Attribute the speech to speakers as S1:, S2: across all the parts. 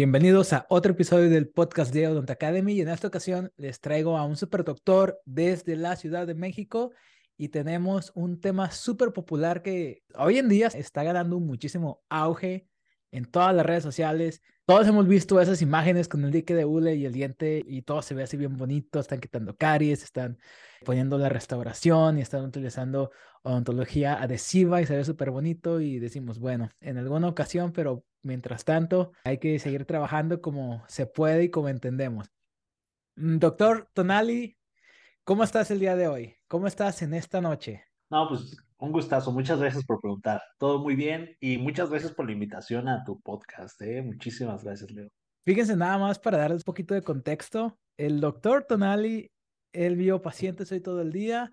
S1: Bienvenidos a otro episodio del podcast de Odont Academy y en esta ocasión les traigo a un super doctor desde la Ciudad de México y tenemos un tema súper popular que hoy en día está ganando muchísimo auge en todas las redes sociales. Todos hemos visto esas imágenes con el dique de hule y el diente y todo se ve así bien bonito, están quitando caries, están poniendo la restauración y están utilizando odontología adhesiva y se ve súper bonito y decimos, bueno, en alguna ocasión, pero mientras tanto hay que seguir trabajando como se puede y como entendemos. Mm, doctor Tonali, ¿cómo estás el día de hoy? ¿Cómo estás en esta noche?
S2: No, pues un gustazo. Muchas gracias por preguntar. Todo muy bien y muchas gracias por la invitación a tu podcast. ¿eh? Muchísimas gracias, Leo.
S1: Fíjense nada más para darles un poquito de contexto. El doctor Tonali, él vio pacientes hoy todo el día,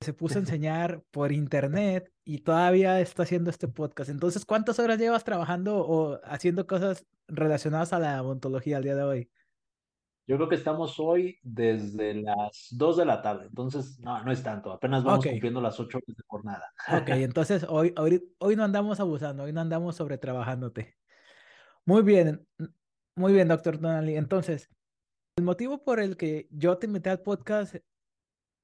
S1: se puso a enseñar por internet y todavía está haciendo este podcast. Entonces, ¿cuántas horas llevas trabajando o haciendo cosas relacionadas a la odontología al día de hoy?
S2: Yo creo que estamos hoy desde las 2 de la tarde, entonces no, no es tanto, apenas vamos cumpliendo las 8 horas de jornada.
S1: Ok, entonces hoy, hoy, hoy no andamos abusando, hoy no andamos sobretrabajándote. Muy bien, muy bien, doctor Donali. Entonces, el motivo por el que yo te invité al podcast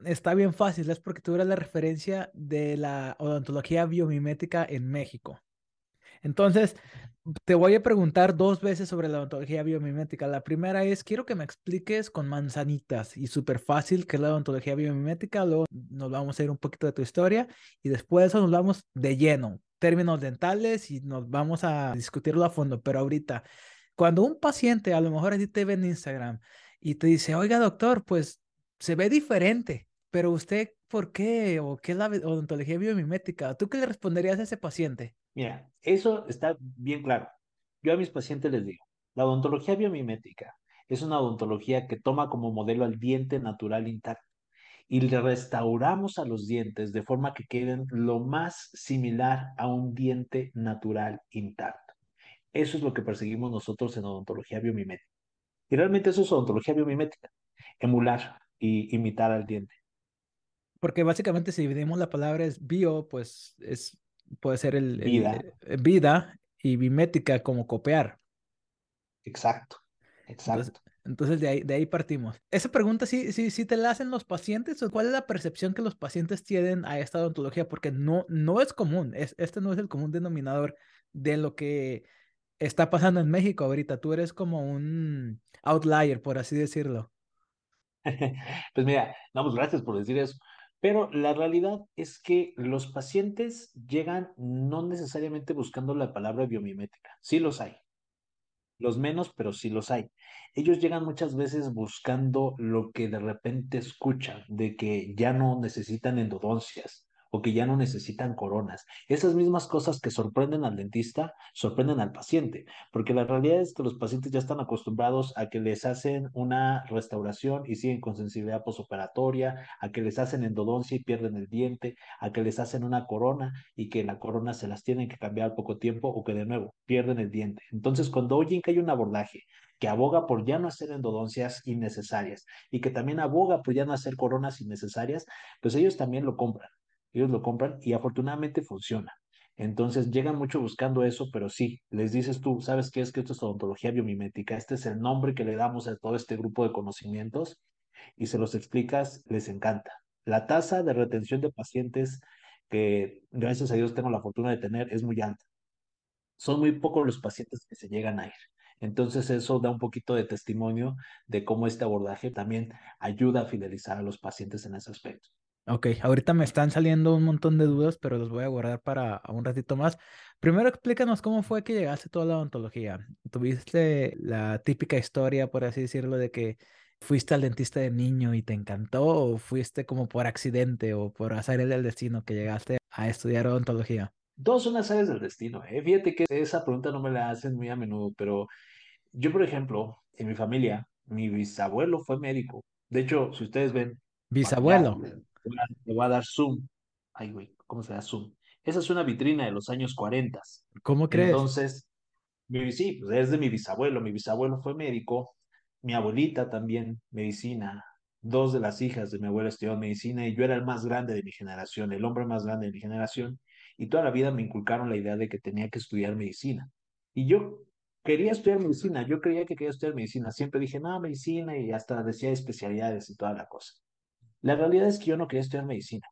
S1: está bien fácil, es porque tú eres la referencia de la odontología biomimética en México. Entonces, te voy a preguntar dos veces sobre la odontología biomimética. La primera es, quiero que me expliques con manzanitas y súper fácil qué es la odontología biomimética. Luego nos vamos a ir un poquito de tu historia y después de eso nos vamos de lleno, términos dentales y nos vamos a discutirlo a fondo. Pero ahorita, cuando un paciente a lo mejor así te ve en Instagram y te dice, oiga doctor, pues se ve diferente, pero usted, ¿por qué? ¿O qué es la odontología biomimética? ¿Tú qué le responderías a ese paciente?
S2: Mira, eso está bien claro. Yo a mis pacientes les digo, la odontología biomimética es una odontología que toma como modelo al diente natural intacto y le restauramos a los dientes de forma que queden lo más similar a un diente natural intacto. Eso es lo que perseguimos nosotros en odontología biomimética. Y realmente eso es odontología biomimética, emular y imitar al diente.
S1: Porque básicamente si dividimos la palabra es bio, pues es puede ser el,
S2: vida.
S1: Eh, vida y bimética como copiar.
S2: Exacto, exacto.
S1: Entonces, de, ahí, de ahí partimos. Esa pregunta sí, sí, sí te la hacen los pacientes o cuál es la percepción que los pacientes tienen a esta odontología porque no, no es común, es, este no es el común denominador de lo que está pasando en México ahorita. Tú eres como un outlier, por así decirlo.
S2: pues mira, no, pues gracias por decir eso. Pero la realidad es que los pacientes llegan no necesariamente buscando la palabra biomimética. Sí los hay. Los menos, pero sí los hay. Ellos llegan muchas veces buscando lo que de repente escuchan, de que ya no necesitan endodoncias, o que ya no necesitan coronas. Esas mismas cosas que sorprenden al dentista, sorprenden al paciente, porque la realidad es que los pacientes ya están acostumbrados a que les hacen una restauración y siguen con sensibilidad posoperatoria, a que les hacen endodoncia y pierden el diente, a que les hacen una corona y que la corona se las tienen que cambiar al poco tiempo o que de nuevo pierden el diente. Entonces, cuando oyen que hay un abordaje que aboga por ya no hacer endodoncias innecesarias y que también aboga por ya no hacer coronas innecesarias, pues ellos también lo compran ellos lo compran y afortunadamente funciona. Entonces llegan mucho buscando eso, pero sí, les dices tú, ¿sabes qué es que esto es odontología biomimética? Este es el nombre que le damos a todo este grupo de conocimientos y se los explicas, les encanta. La tasa de retención de pacientes que gracias a Dios tengo la fortuna de tener es muy alta. Son muy pocos los pacientes que se llegan a ir. Entonces eso da un poquito de testimonio de cómo este abordaje también ayuda a fidelizar a los pacientes en ese aspecto.
S1: Ok, ahorita me están saliendo un montón de dudas, pero los voy a guardar para un ratito más. Primero explícanos cómo fue que llegaste a toda la odontología. ¿Tuviste la típica historia, por así decirlo, de que fuiste al dentista de niño y te encantó o fuiste como por accidente o por el del destino que llegaste a estudiar odontología?
S2: Dos son las áreas del destino. ¿eh? Fíjate que esa pregunta no me la hacen muy a menudo, pero yo, por ejemplo, en mi familia, mi bisabuelo fue médico. De hecho, si ustedes ven...
S1: Bisabuelo.
S2: Le voy a dar zoom. Ay, güey, ¿cómo se da zoom? Esa es una vitrina de los años 40.
S1: ¿Cómo crees?
S2: Entonces, sí, pues es de mi bisabuelo. Mi bisabuelo fue médico. Mi abuelita también, medicina. Dos de las hijas de mi abuela estudiaron medicina y yo era el más grande de mi generación, el hombre más grande de mi generación. Y toda la vida me inculcaron la idea de que tenía que estudiar medicina. Y yo quería estudiar medicina, yo creía que quería estudiar medicina, siempre dije, no, medicina y hasta decía especialidades y toda la cosa. La realidad es que yo no quería estudiar medicina.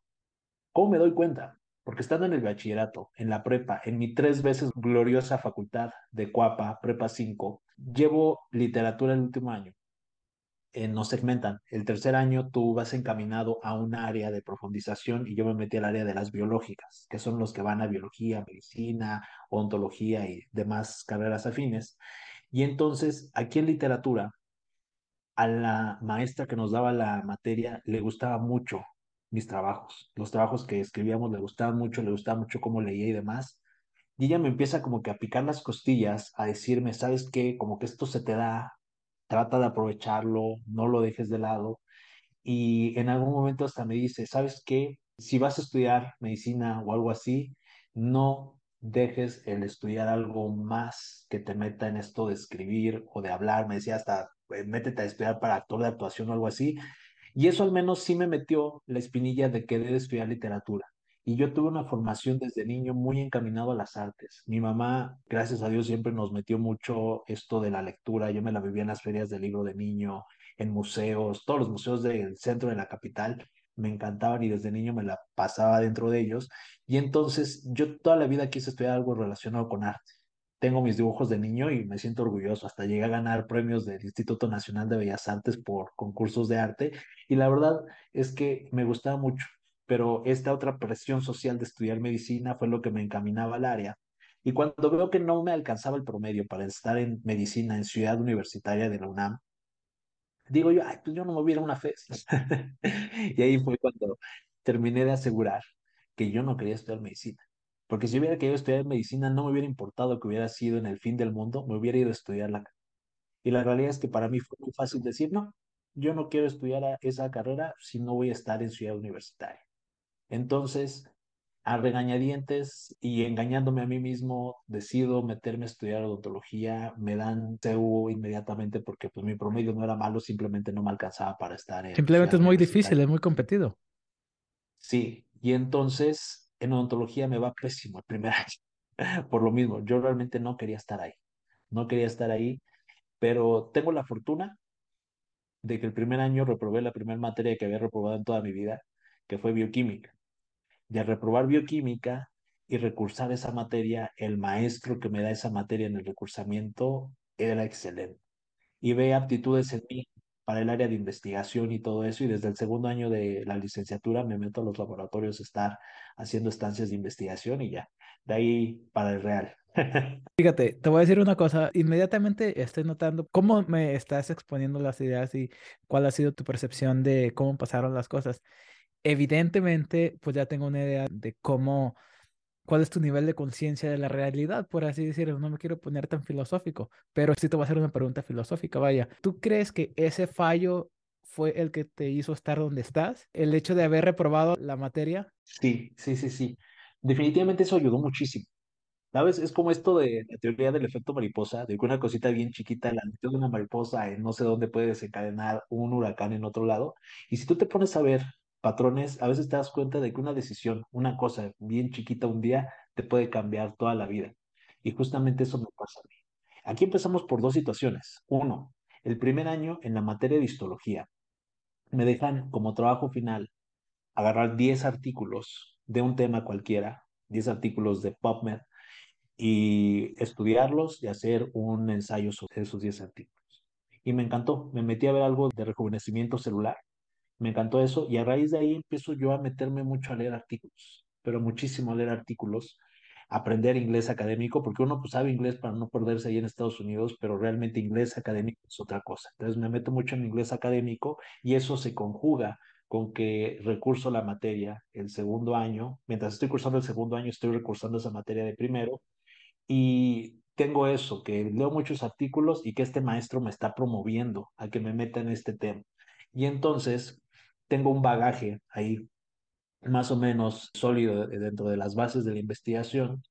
S2: ¿Cómo me doy cuenta? Porque estando en el bachillerato, en la prepa, en mi tres veces gloriosa facultad de Cuapa, Prepa 5, llevo literatura el último año. Eh, nos segmentan. El tercer año tú vas encaminado a un área de profundización y yo me metí al área de las biológicas, que son los que van a biología, medicina, ontología y demás carreras afines. Y entonces, aquí en literatura, a la maestra que nos daba la materia le gustaba mucho mis trabajos. Los trabajos que escribíamos le gustaban mucho, le gustaba mucho cómo leía y demás. Y ella me empieza como que a picar las costillas, a decirme, ¿sabes qué? Como que esto se te da, trata de aprovecharlo, no lo dejes de lado. Y en algún momento hasta me dice, ¿sabes qué? Si vas a estudiar medicina o algo así, no dejes el estudiar algo más que te meta en esto de escribir o de hablar. Me decía hasta, eh, métete a estudiar para actor de actuación o algo así. Y eso al menos sí me metió la espinilla de querer estudiar literatura. Y yo tuve una formación desde niño muy encaminado a las artes. Mi mamá, gracias a Dios, siempre nos metió mucho esto de la lectura. Yo me la vivía en las ferias del libro de niño, en museos, todos los museos del centro de la capital me encantaban y desde niño me la pasaba dentro de ellos. Y entonces yo toda la vida quise estudiar algo relacionado con arte. Tengo mis dibujos de niño y me siento orgulloso. Hasta llegué a ganar premios del Instituto Nacional de Bellas Artes por concursos de arte. Y la verdad es que me gustaba mucho pero esta otra presión social de estudiar medicina fue lo que me encaminaba al área. Y cuando veo que no me alcanzaba el promedio para estar en medicina en Ciudad Universitaria de la UNAM, digo yo, ay, pues yo no me hubiera una fe. y ahí fue cuando terminé de asegurar que yo no quería estudiar medicina. Porque si hubiera querido estudiar medicina, no me hubiera importado que hubiera sido en el fin del mundo, me hubiera ido a estudiarla. Y la realidad es que para mí fue muy fácil decir, no, yo no quiero estudiar esa carrera si no voy a estar en ciudad universitaria. Entonces, a regañadientes y engañándome a mí mismo, decido meterme a estudiar odontología, me dan CEU inmediatamente porque pues mi promedio no era malo, simplemente no me alcanzaba para estar en...
S1: Simplemente es muy difícil, es muy competido.
S2: Sí, y entonces en odontología me va pésimo el primer año, por lo mismo, yo realmente no quería estar ahí, no quería estar ahí, pero tengo la fortuna de que el primer año reprobé la primera materia que había reprobado en toda mi vida, que fue bioquímica. De reprobar bioquímica y recursar esa materia, el maestro que me da esa materia en el recursamiento era excelente. Y ve aptitudes en mí para el área de investigación y todo eso. Y desde el segundo año de la licenciatura me meto a los laboratorios a estar haciendo estancias de investigación y ya. De ahí para el real.
S1: Fíjate, te voy a decir una cosa. Inmediatamente estoy notando cómo me estás exponiendo las ideas y cuál ha sido tu percepción de cómo pasaron las cosas evidentemente, pues ya tengo una idea de cómo, cuál es tu nivel de conciencia de la realidad, por así decirlo. No me quiero poner tan filosófico, pero sí te voy a hacer una pregunta filosófica. Vaya, ¿tú crees que ese fallo fue el que te hizo estar donde estás? ¿El hecho de haber reprobado la materia?
S2: Sí, sí, sí, sí. Definitivamente eso ayudó muchísimo. ¿Sabes? Es como esto de la teoría del efecto mariposa, de que una cosita bien chiquita, la de una mariposa en no sé dónde puede desencadenar un huracán en otro lado. Y si tú te pones a ver patrones, a veces te das cuenta de que una decisión, una cosa bien chiquita un día, te puede cambiar toda la vida. Y justamente eso me pasa a mí. Aquí empezamos por dos situaciones. Uno, el primer año en la materia de histología. Me dejan como trabajo final agarrar 10 artículos de un tema cualquiera, 10 artículos de PubMed, y estudiarlos y hacer un ensayo sobre esos 10 artículos. Y me encantó, me metí a ver algo de rejuvenecimiento celular me encantó eso y a raíz de ahí empiezo yo a meterme mucho a leer artículos, pero muchísimo a leer artículos, aprender inglés académico, porque uno pues sabe inglés para no perderse ahí en Estados Unidos, pero realmente inglés académico es otra cosa. Entonces me meto mucho en inglés académico y eso se conjuga con que recurso la materia el segundo año, mientras estoy cursando el segundo año estoy recursando esa materia de primero y tengo eso, que leo muchos artículos y que este maestro me está promoviendo a que me meta en este tema. Y entonces tengo un bagaje ahí más o menos sólido dentro de las bases de la investigación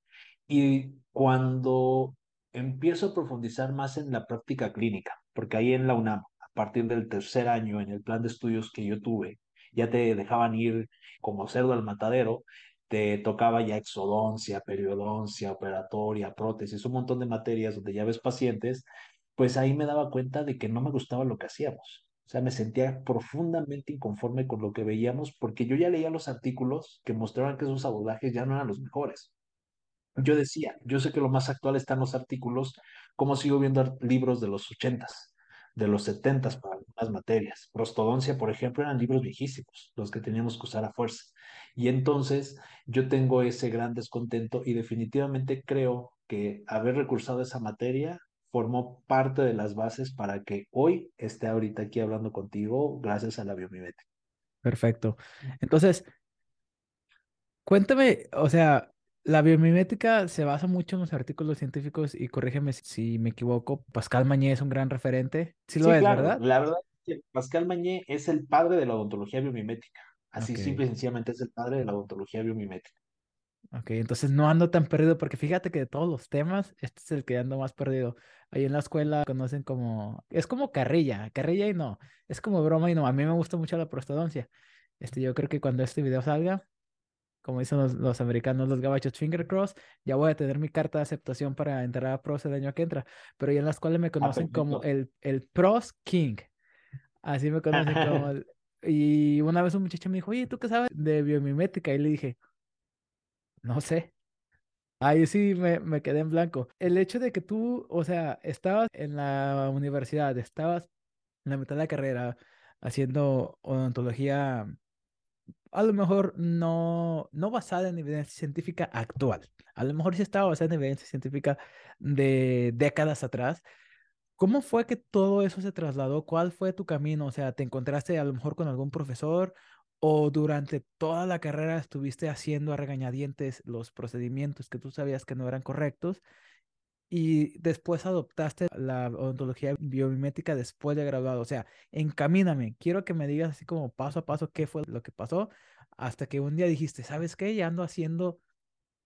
S2: y cuando empiezo a profundizar más en la práctica clínica, porque ahí en la UNAM, a partir del tercer año en el plan de estudios que yo tuve, ya te dejaban ir como cerdo al matadero, te tocaba ya exodoncia, periodoncia, operatoria, prótesis, un montón de materias donde ya ves pacientes, pues ahí me daba cuenta de que no me gustaba lo que hacíamos. Sea, me sentía profundamente inconforme con lo que veíamos porque yo ya leía los artículos que mostraban que esos abordajes ya no eran los mejores. Yo decía, yo sé que lo más actual están los artículos, como sigo viendo libros de los ochentas, de los setentas para algunas materias. Prostodoncia, por ejemplo, eran libros viejísimos, los que teníamos que usar a fuerza. Y entonces yo tengo ese gran descontento y definitivamente creo que haber recursado esa materia formó parte de las bases para que hoy esté ahorita aquí hablando contigo gracias a la biomimética.
S1: Perfecto. Entonces, cuéntame, o sea, la biomimética se basa mucho en los artículos científicos y corrígeme si me equivoco, Pascal Mañé es un gran referente. Sí lo
S2: sí,
S1: es,
S2: claro.
S1: ¿verdad?
S2: La verdad es que Pascal Mañé es el padre de la odontología biomimética. Así simple y sencillamente es el padre de la odontología biomimética.
S1: Ok, entonces no ando tan perdido porque fíjate que de todos los temas, este es el que ando más perdido. Ahí en la escuela conocen como, es como carrilla, carrilla y no, es como broma y no. A mí me gusta mucho la prostodoncia. Este, yo creo que cuando este video salga, como dicen los, americanos, los gabachos, finger cross, ya voy a tener mi carta de aceptación para entrar a pros el año que entra. Pero ya en la escuela me ah, conocen como el, el pros king. Así me conocen como el... Y una vez un muchacho me dijo, oye, ¿tú qué sabes de biomimética? Y le dije, no sé. Ahí sí me, me quedé en blanco. El hecho de que tú, o sea, estabas en la universidad, estabas en la mitad de la carrera haciendo odontología a lo mejor no, no basada en evidencia científica actual. A lo mejor sí estaba basada en evidencia científica de décadas atrás. ¿Cómo fue que todo eso se trasladó? ¿Cuál fue tu camino? O sea, ¿te encontraste a lo mejor con algún profesor o durante toda la carrera estuviste haciendo a regañadientes los procedimientos que tú sabías que no eran correctos y después adoptaste la odontología biomimética después de graduado. O sea, encamíname. Quiero que me digas así como paso a paso qué fue lo que pasó hasta que un día dijiste, ¿sabes qué? Ya ando haciendo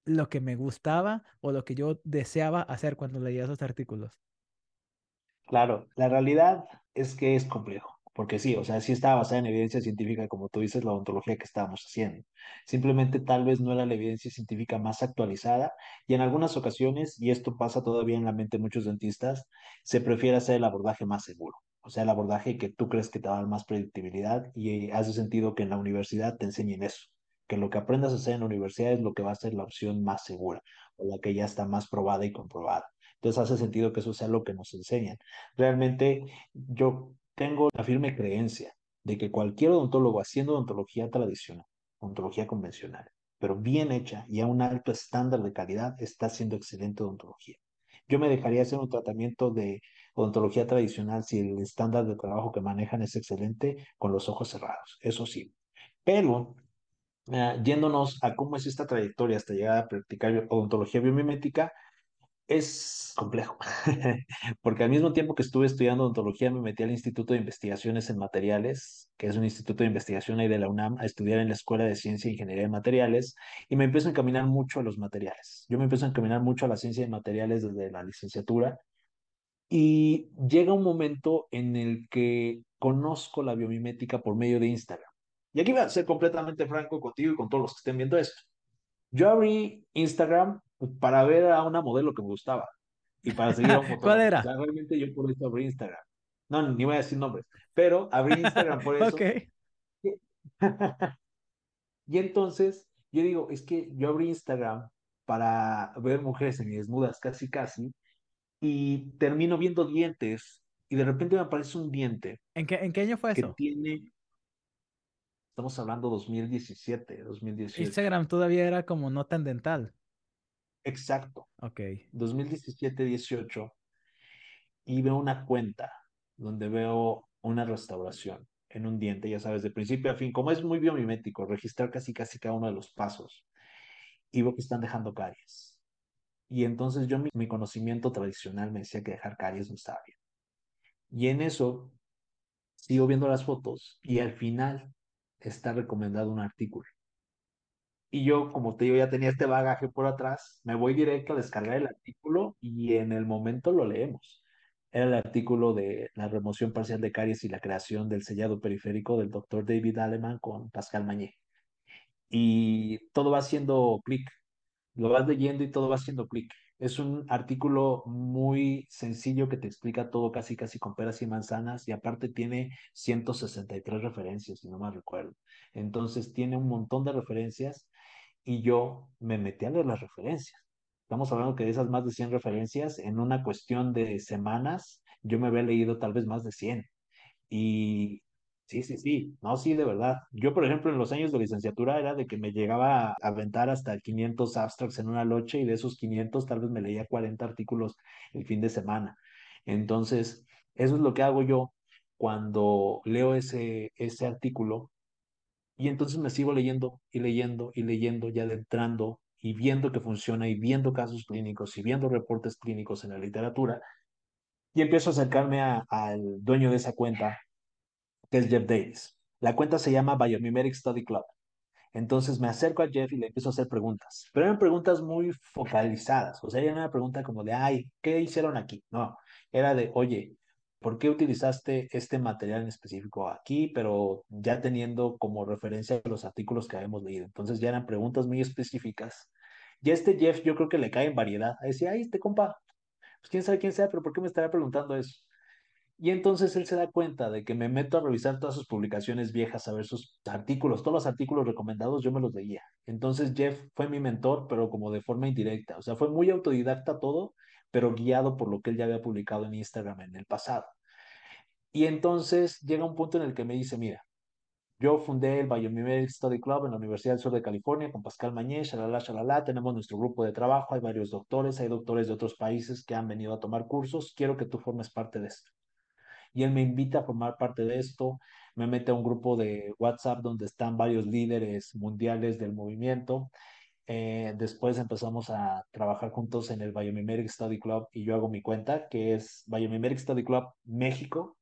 S1: lo que me gustaba o lo que yo deseaba hacer cuando leía esos artículos.
S2: Claro, la realidad es que es complejo porque sí, o sea, sí estaba basada en evidencia científica, como tú dices, la odontología que estábamos haciendo. Simplemente tal vez no era la evidencia científica más actualizada y en algunas ocasiones, y esto pasa todavía en la mente de muchos dentistas, se prefiere hacer el abordaje más seguro. O sea, el abordaje que tú crees que te va a dar más predictibilidad y hace sentido que en la universidad te enseñen eso, que lo que aprendas a hacer en la universidad es lo que va a ser la opción más segura o la que ya está más probada y comprobada. Entonces hace sentido que eso sea lo que nos enseñan. Realmente yo tengo la firme creencia de que cualquier odontólogo haciendo odontología tradicional, odontología convencional, pero bien hecha y a un alto estándar de calidad, está haciendo excelente odontología. Yo me dejaría hacer un tratamiento de odontología tradicional si el estándar de trabajo que manejan es excelente con los ojos cerrados, eso sí. Pero uh, yéndonos a cómo es esta trayectoria hasta llegar a practicar odontología biomimética, es complejo, porque al mismo tiempo que estuve estudiando odontología me metí al Instituto de Investigaciones en Materiales, que es un instituto de investigación ahí de la UNAM, a estudiar en la Escuela de Ciencia e Ingeniería de Materiales, y me empiezo a encaminar mucho a los materiales. Yo me empiezo a encaminar mucho a la ciencia de materiales desde la licenciatura, y llega un momento en el que conozco la biomimética por medio de Instagram. Y aquí voy a ser completamente franco contigo y con todos los que estén viendo esto. Yo abrí Instagram para ver a una modelo que me gustaba y para seguir a un fotógrafo.
S1: ¿Cuál era?
S2: O sea, realmente yo por eso abrí Instagram. No, ni voy a decir nombres, pero abrí Instagram por eso. y entonces yo digo, es que yo abrí Instagram para ver mujeres desnudas casi casi y termino viendo dientes y de repente me aparece un diente.
S1: ¿En qué, en qué año fue
S2: que
S1: eso?
S2: tiene, estamos hablando 2017, 2018.
S1: Instagram todavía era como no tan dental.
S2: Exacto.
S1: Ok.
S2: 2017-18 y veo una cuenta donde veo una restauración en un diente, ya sabes, de principio a fin, como es muy biomimético, registrar casi casi cada uno de los pasos y veo que están dejando caries. Y entonces yo mi, mi conocimiento tradicional me decía que dejar caries no estaba bien. Y en eso sigo viendo las fotos y al final está recomendado un artículo y yo, como te digo, ya tenía este bagaje por atrás, me voy directo a descargar el artículo y en el momento lo leemos. Era el artículo de la remoción parcial de caries y la creación del sellado periférico del doctor David Aleman con Pascal Mañé. y todo va haciendo clic. Lo vas leyendo y todo va haciendo clic. Es un artículo muy sencillo que te explica todo casi casi con peras y manzanas y aparte tiene 163 referencias, si no mal recuerdo. Entonces tiene un montón de referencias y yo me metí a leer las referencias. Estamos hablando que de esas más de 100 referencias, en una cuestión de semanas, yo me había leído tal vez más de 100. Y sí, sí, sí, no, sí, de verdad. Yo, por ejemplo, en los años de licenciatura era de que me llegaba a aventar hasta 500 abstracts en una noche y de esos 500 tal vez me leía 40 artículos el fin de semana. Entonces, eso es lo que hago yo cuando leo ese, ese artículo y entonces me sigo leyendo y leyendo y leyendo y adentrando y viendo que funciona y viendo casos clínicos y viendo reportes clínicos en la literatura y empiezo a acercarme al dueño de esa cuenta que es Jeff Davis. La cuenta se llama Biomimeric Study Club. Entonces me acerco a Jeff y le empiezo a hacer preguntas, pero eran preguntas muy focalizadas, o sea, era una pregunta como de, ay, ¿qué hicieron aquí? No, era de, oye, ¿por qué utilizaste este material en específico aquí, pero ya teniendo como referencia los artículos que habíamos leído? Entonces ya eran preguntas muy específicas. Y este Jeff yo creo que le cae en variedad. Decía, ay, este compa, pues quién sabe quién sea, pero ¿por qué me estará preguntando eso? Y entonces él se da cuenta de que me meto a revisar todas sus publicaciones viejas, a ver sus artículos, todos los artículos recomendados, yo me los leía. Entonces Jeff fue mi mentor, pero como de forma indirecta. O sea, fue muy autodidacta todo, pero guiado por lo que él ya había publicado en Instagram en el pasado. Y entonces llega un punto en el que me dice, mira, yo fundé el Biomimeric Study Club en la Universidad del Sur de California con Pascal Mañé, shalala, shalala, tenemos nuestro grupo de trabajo, hay varios doctores, hay doctores de otros países que han venido a tomar cursos, quiero que tú formes parte de esto y él me invita a formar parte de esto, me mete a un grupo de WhatsApp donde están varios líderes mundiales del movimiento. Eh, después empezamos a trabajar juntos en el Biomimeric Study Club y yo hago mi cuenta, que es Biomimeric Study Club México,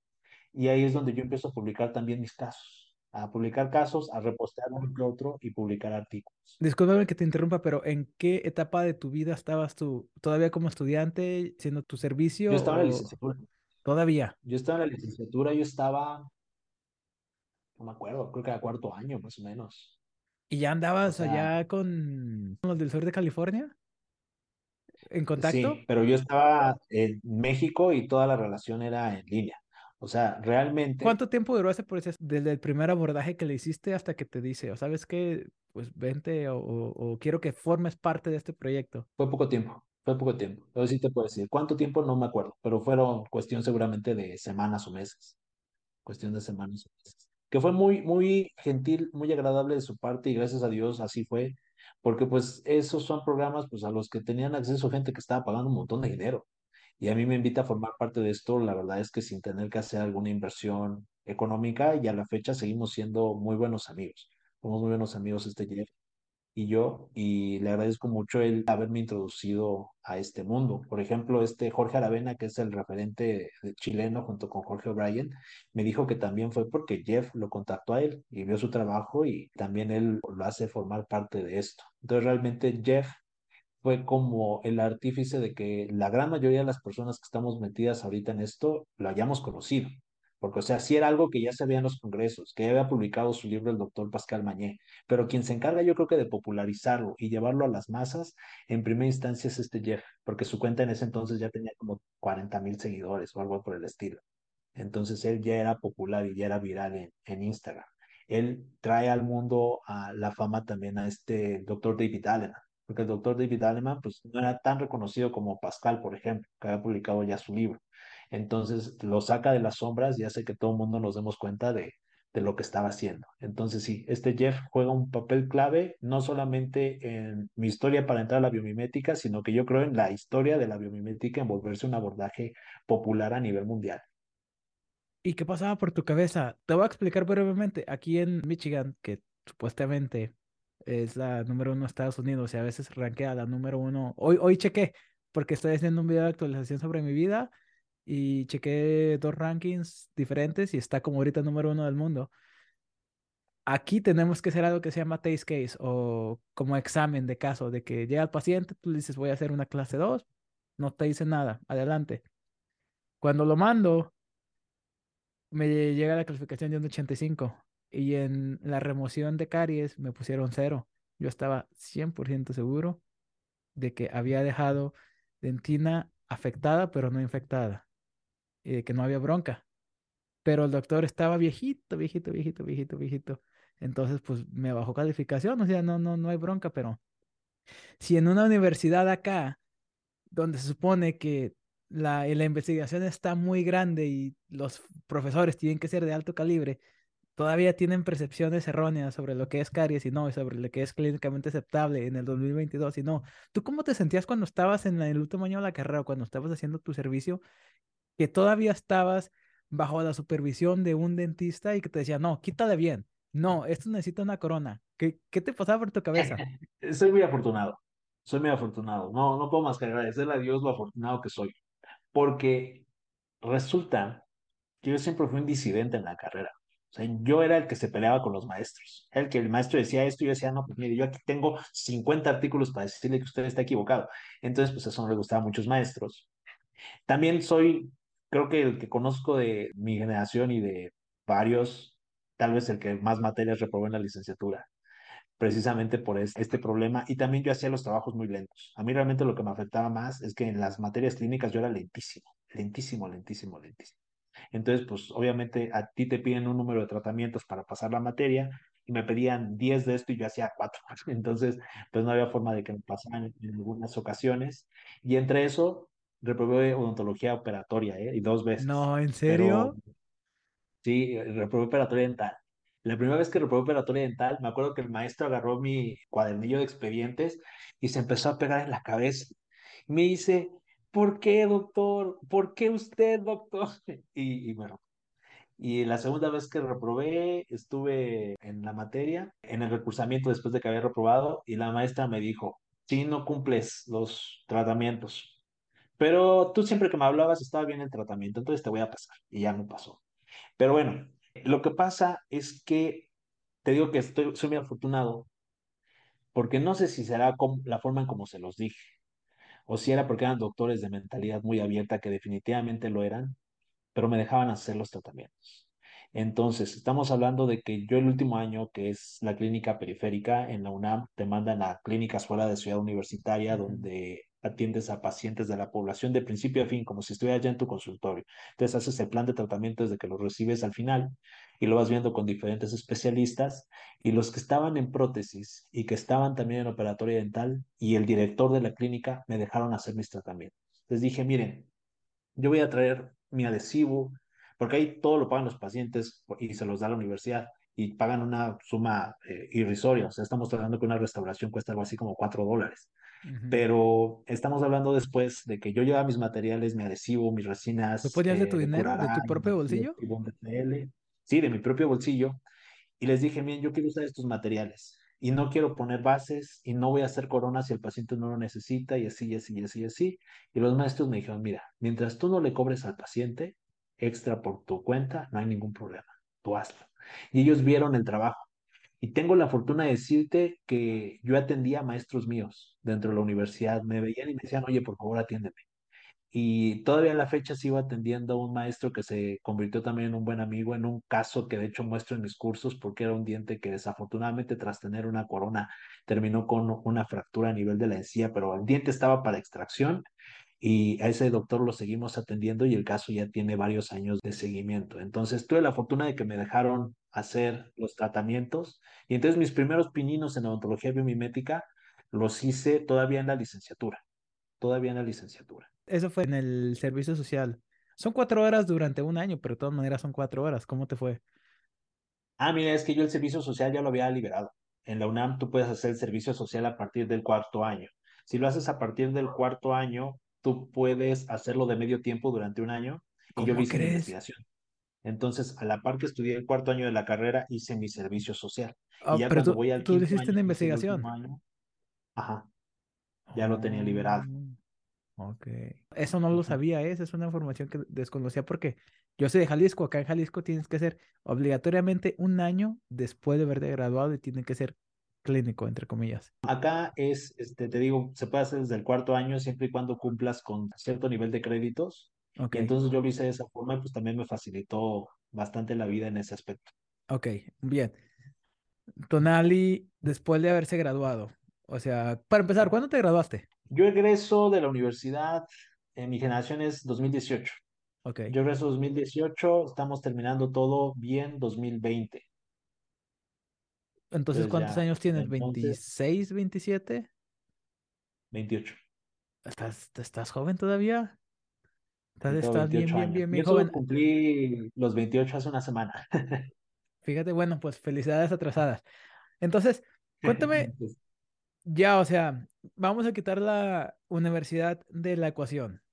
S2: y ahí es donde yo empiezo a publicar también mis casos, a publicar casos, a repostear uno que otro y publicar artículos.
S1: Discúlpame que te interrumpa, pero ¿en qué etapa de tu vida estabas tú? ¿Todavía como estudiante, siendo tu servicio?
S2: Yo estaba en la licenciatura.
S1: Todavía.
S2: Yo estaba en la licenciatura, yo estaba, no me acuerdo, creo que era cuarto año más o menos.
S1: ¿Y ya andabas allá con los del sur de California? ¿En contacto?
S2: Sí, pero yo estaba en México y toda la relación era en línea. O sea, realmente.
S1: ¿Cuánto tiempo duró ese proceso? Desde el primer abordaje que le hiciste hasta que te dice, o sabes qué, pues vente o, o, quiero que formes parte de este proyecto.
S2: Fue poco tiempo. Fue poco tiempo, pero sí te puedo decir. ¿Cuánto tiempo? No me acuerdo, pero fueron cuestión seguramente de semanas o meses. Cuestión de semanas o meses. Que fue muy, muy gentil, muy agradable de su parte y gracias a Dios así fue, porque pues esos son programas pues a los que tenían acceso gente que estaba pagando un montón de dinero. Y a mí me invita a formar parte de esto, la verdad es que sin tener que hacer alguna inversión económica y a la fecha seguimos siendo muy buenos amigos. Somos muy buenos amigos este Jeff y yo, y le agradezco mucho el haberme introducido a este mundo. Por ejemplo, este Jorge Aravena, que es el referente chileno junto con Jorge O'Brien, me dijo que también fue porque Jeff lo contactó a él y vio su trabajo y también él lo hace formar parte de esto. Entonces, realmente Jeff fue como el artífice de que la gran mayoría de las personas que estamos metidas ahorita en esto lo hayamos conocido. Porque, o sea, sí era algo que ya se veía en los congresos, que ya había publicado su libro el doctor Pascal Mañé, pero quien se encarga yo creo que de popularizarlo y llevarlo a las masas, en primera instancia es este Jeff, porque su cuenta en ese entonces ya tenía como 40 mil seguidores o algo por el estilo. Entonces él ya era popular y ya era viral en, Instagram. Él trae al mundo a la fama también a este doctor David Aleman, porque el doctor David Aleman pues no era tan reconocido como Pascal, por ejemplo, que había publicado ya su libro. Entonces lo saca de las sombras y hace que todo el mundo nos demos cuenta de, de lo que estaba haciendo. Entonces sí, este Jeff juega un papel clave no solamente en mi historia para entrar a la biomimética, sino que yo creo en la historia de la biomimética en volverse un abordaje popular a nivel mundial.
S1: ¿Y qué pasaba por tu cabeza? Te voy a explicar brevemente. Aquí en Michigan, que supuestamente es la número uno de Estados Unidos y a veces rankea la número uno. Hoy, hoy chequé, porque estoy haciendo un video de actualización sobre mi vida y chequé dos rankings diferentes y está como ahorita número uno del mundo. Aquí tenemos que hacer algo que se llama taste case o como examen de caso, de que llega el paciente, tú le dices voy a hacer una clase 2, no te dice nada, adelante. Cuando lo mando, me llega la calificación de un 85 y en la remoción de caries me pusieron cero. Yo estaba 100% seguro de que había dejado dentina afectada, pero no infectada, de que no había bronca. Pero el doctor estaba viejito, viejito, viejito, viejito, viejito. Entonces, pues me bajó calificación, o sea, no, no, no hay bronca, pero si en una universidad acá, donde se supone que la, la investigación está muy grande y los profesores tienen que ser de alto calibre, todavía tienen percepciones erróneas sobre lo que es caries y no, y sobre lo que es clínicamente aceptable en el 2022 y no. ¿Tú cómo te sentías cuando estabas en el último año de la carrera, cuando estabas haciendo tu servicio, que todavía estabas bajo la supervisión de un dentista y que te decía, no, quítale bien, no, esto necesita una corona. ¿Qué, qué te pasaba por tu cabeza?
S2: soy muy afortunado, soy muy afortunado. No, no puedo más que agradecerle a Dios lo afortunado que soy, porque resulta que yo siempre fui un disidente en la carrera. O sea, yo era el que se peleaba con los maestros. El que el maestro decía esto y yo decía, no, pues mire, yo aquí tengo 50 artículos para decirle que usted está equivocado. Entonces, pues eso no le gustaba a muchos maestros. También soy, creo que el que conozco de mi generación y de varios, tal vez el que más materias reprobó en la licenciatura precisamente por este problema. Y también yo hacía los trabajos muy lentos. A mí realmente lo que me afectaba más es que en las materias clínicas yo era lentísimo, lentísimo, lentísimo, lentísimo. Entonces, pues obviamente a ti te piden un número de tratamientos para pasar la materia y me pedían 10 de esto y yo hacía 4. Entonces, pues no había forma de que me pasaran en, algunas ocasiones. Y entre eso, reprobé odontología operatoria, ¿eh? Y dos veces.
S1: No, ¿en serio?
S2: Pero, sí, reprobé operatoria dental. La primera vez que reprobé operatoria dental, me acuerdo que el maestro agarró mi cuadernillo de expedientes y se empezó a pegar en la cabeza. me dice, ¿por qué, doctor? ¿Por qué usted, doctor? Y, y bueno, y la segunda vez que reprobé, estuve en la materia, en el recursamiento después de que había reprobado, y la maestra me dijo, sí, no cumples los tratamientos, pero tú siempre que me hablabas estaba bien el tratamiento, entonces te voy a pasar. Y ya me pasó. Pero bueno, lo que pasa es que te digo que estoy, soy muy afortunado porque no sé si será la forma en como se los dije o si era porque eran doctores de mentalidad muy abierta que definitivamente lo eran, pero me dejaban hacer los tratamientos. Entonces, estamos hablando de que yo el último año, que es la clínica periférica en la UNAM, te mandan a clínicas fuera de ciudad universitaria, donde atiendes a pacientes de la población de principio a fin, como si estuvieras ya en tu consultorio. Entonces haces el plan de tratamiento desde que lo recibes al final y lo vas viendo con diferentes especialistas y los que estaban en prótesis y que estaban también en operatoria dental y el director de la clínica me dejaron hacer mis tratamientos. Les dije, miren, yo voy a traer mi adhesivo, porque ahí todo lo pagan los pacientes y se los da la universidad y pagan una suma eh, irrisoria. O sea, estamos hablando que una restauración cuesta algo así como cuatro dólares. Pero estamos hablando después de que yo llevaba mis materiales, mi adhesivo, mis resinas.
S1: ¿Tú podías de tu dinero, de tu propio bolsillo?
S2: Sí, de mi propio bolsillo. Y les dije, miren, yo quiero usar estos materiales y no quiero poner bases y no voy a hacer coronas si el paciente no lo necesita y así, y así, y así, y así. Y los maestros me dijeron, mira, mientras tú no le cobres al paciente extra por tu cuenta, no hay ningún problema, tú hazlo. Y ellos vieron el trabajo. Y tengo la fortuna de decirte que yo atendía a maestros míos dentro de la universidad. Me veían y me decían, oye, por favor, atiéndeme. Y todavía a la fecha sigo atendiendo a un maestro que se convirtió también en un buen amigo, en un caso que de hecho muestro en mis cursos, porque era un diente que desafortunadamente tras tener una corona terminó con una fractura a nivel de la encía, pero el diente estaba para extracción y a ese doctor lo seguimos atendiendo y el caso ya tiene varios años de seguimiento. Entonces tuve la fortuna de que me dejaron hacer los tratamientos y entonces mis primeros pininos en odontología biomimética los hice todavía en la licenciatura, todavía en la licenciatura.
S1: Eso fue en el servicio social. Son cuatro horas durante un año, pero de todas maneras son cuatro horas. ¿Cómo te fue?
S2: Ah, mira, es que yo el servicio social ya lo había liberado. En la UNAM tú puedes hacer el servicio social a partir del cuarto año. Si lo haces a partir del cuarto año, tú puedes hacerlo de medio tiempo durante un año y yo hice investigación. Entonces, a la par que estudié el cuarto año de la carrera, hice mi servicio social.
S1: y ya pero cuando tú, voy al tú hiciste una investigación.
S2: ajá, ya lo tenía liberado.
S1: Oh, ok. Eso no lo sabía, ¿eh? esa es una información que desconocía porque yo soy de Jalisco. Acá en Jalisco tienes que ser obligatoriamente un año después de haberte graduado y tiene que ser clínico, entre comillas.
S2: Acá es, este, te digo, se puede hacer desde el cuarto año siempre y cuando cumplas con cierto nivel de créditos. Okay. Y entonces yo lo hice de esa forma y pues también me facilitó bastante la vida en ese aspecto.
S1: Ok, bien. Tonali, después de haberse graduado, o sea, para empezar, ¿cuándo te graduaste?
S2: Yo egreso de la universidad, en mi generación es 2018.
S1: Ok,
S2: Yo egreso 2018, estamos terminando todo bien 2020.
S1: Entonces, ¿cuántos
S2: ya,
S1: años tienes?
S2: entonces,
S1: ¿26, 27?
S2: 28.
S1: ¿Estás, estás joven todavía? Estás, bien,
S2: 28
S1: bien, bien, bien
S2: eso
S1: joven.
S2: cumplí los 28 hace una semana.
S1: Fíjate, bueno, pues felicidades atrasadas. Entonces, cuéntame,
S2: Pues,
S1: ya, o sea, vamos a quitar la universidad de la ecuación.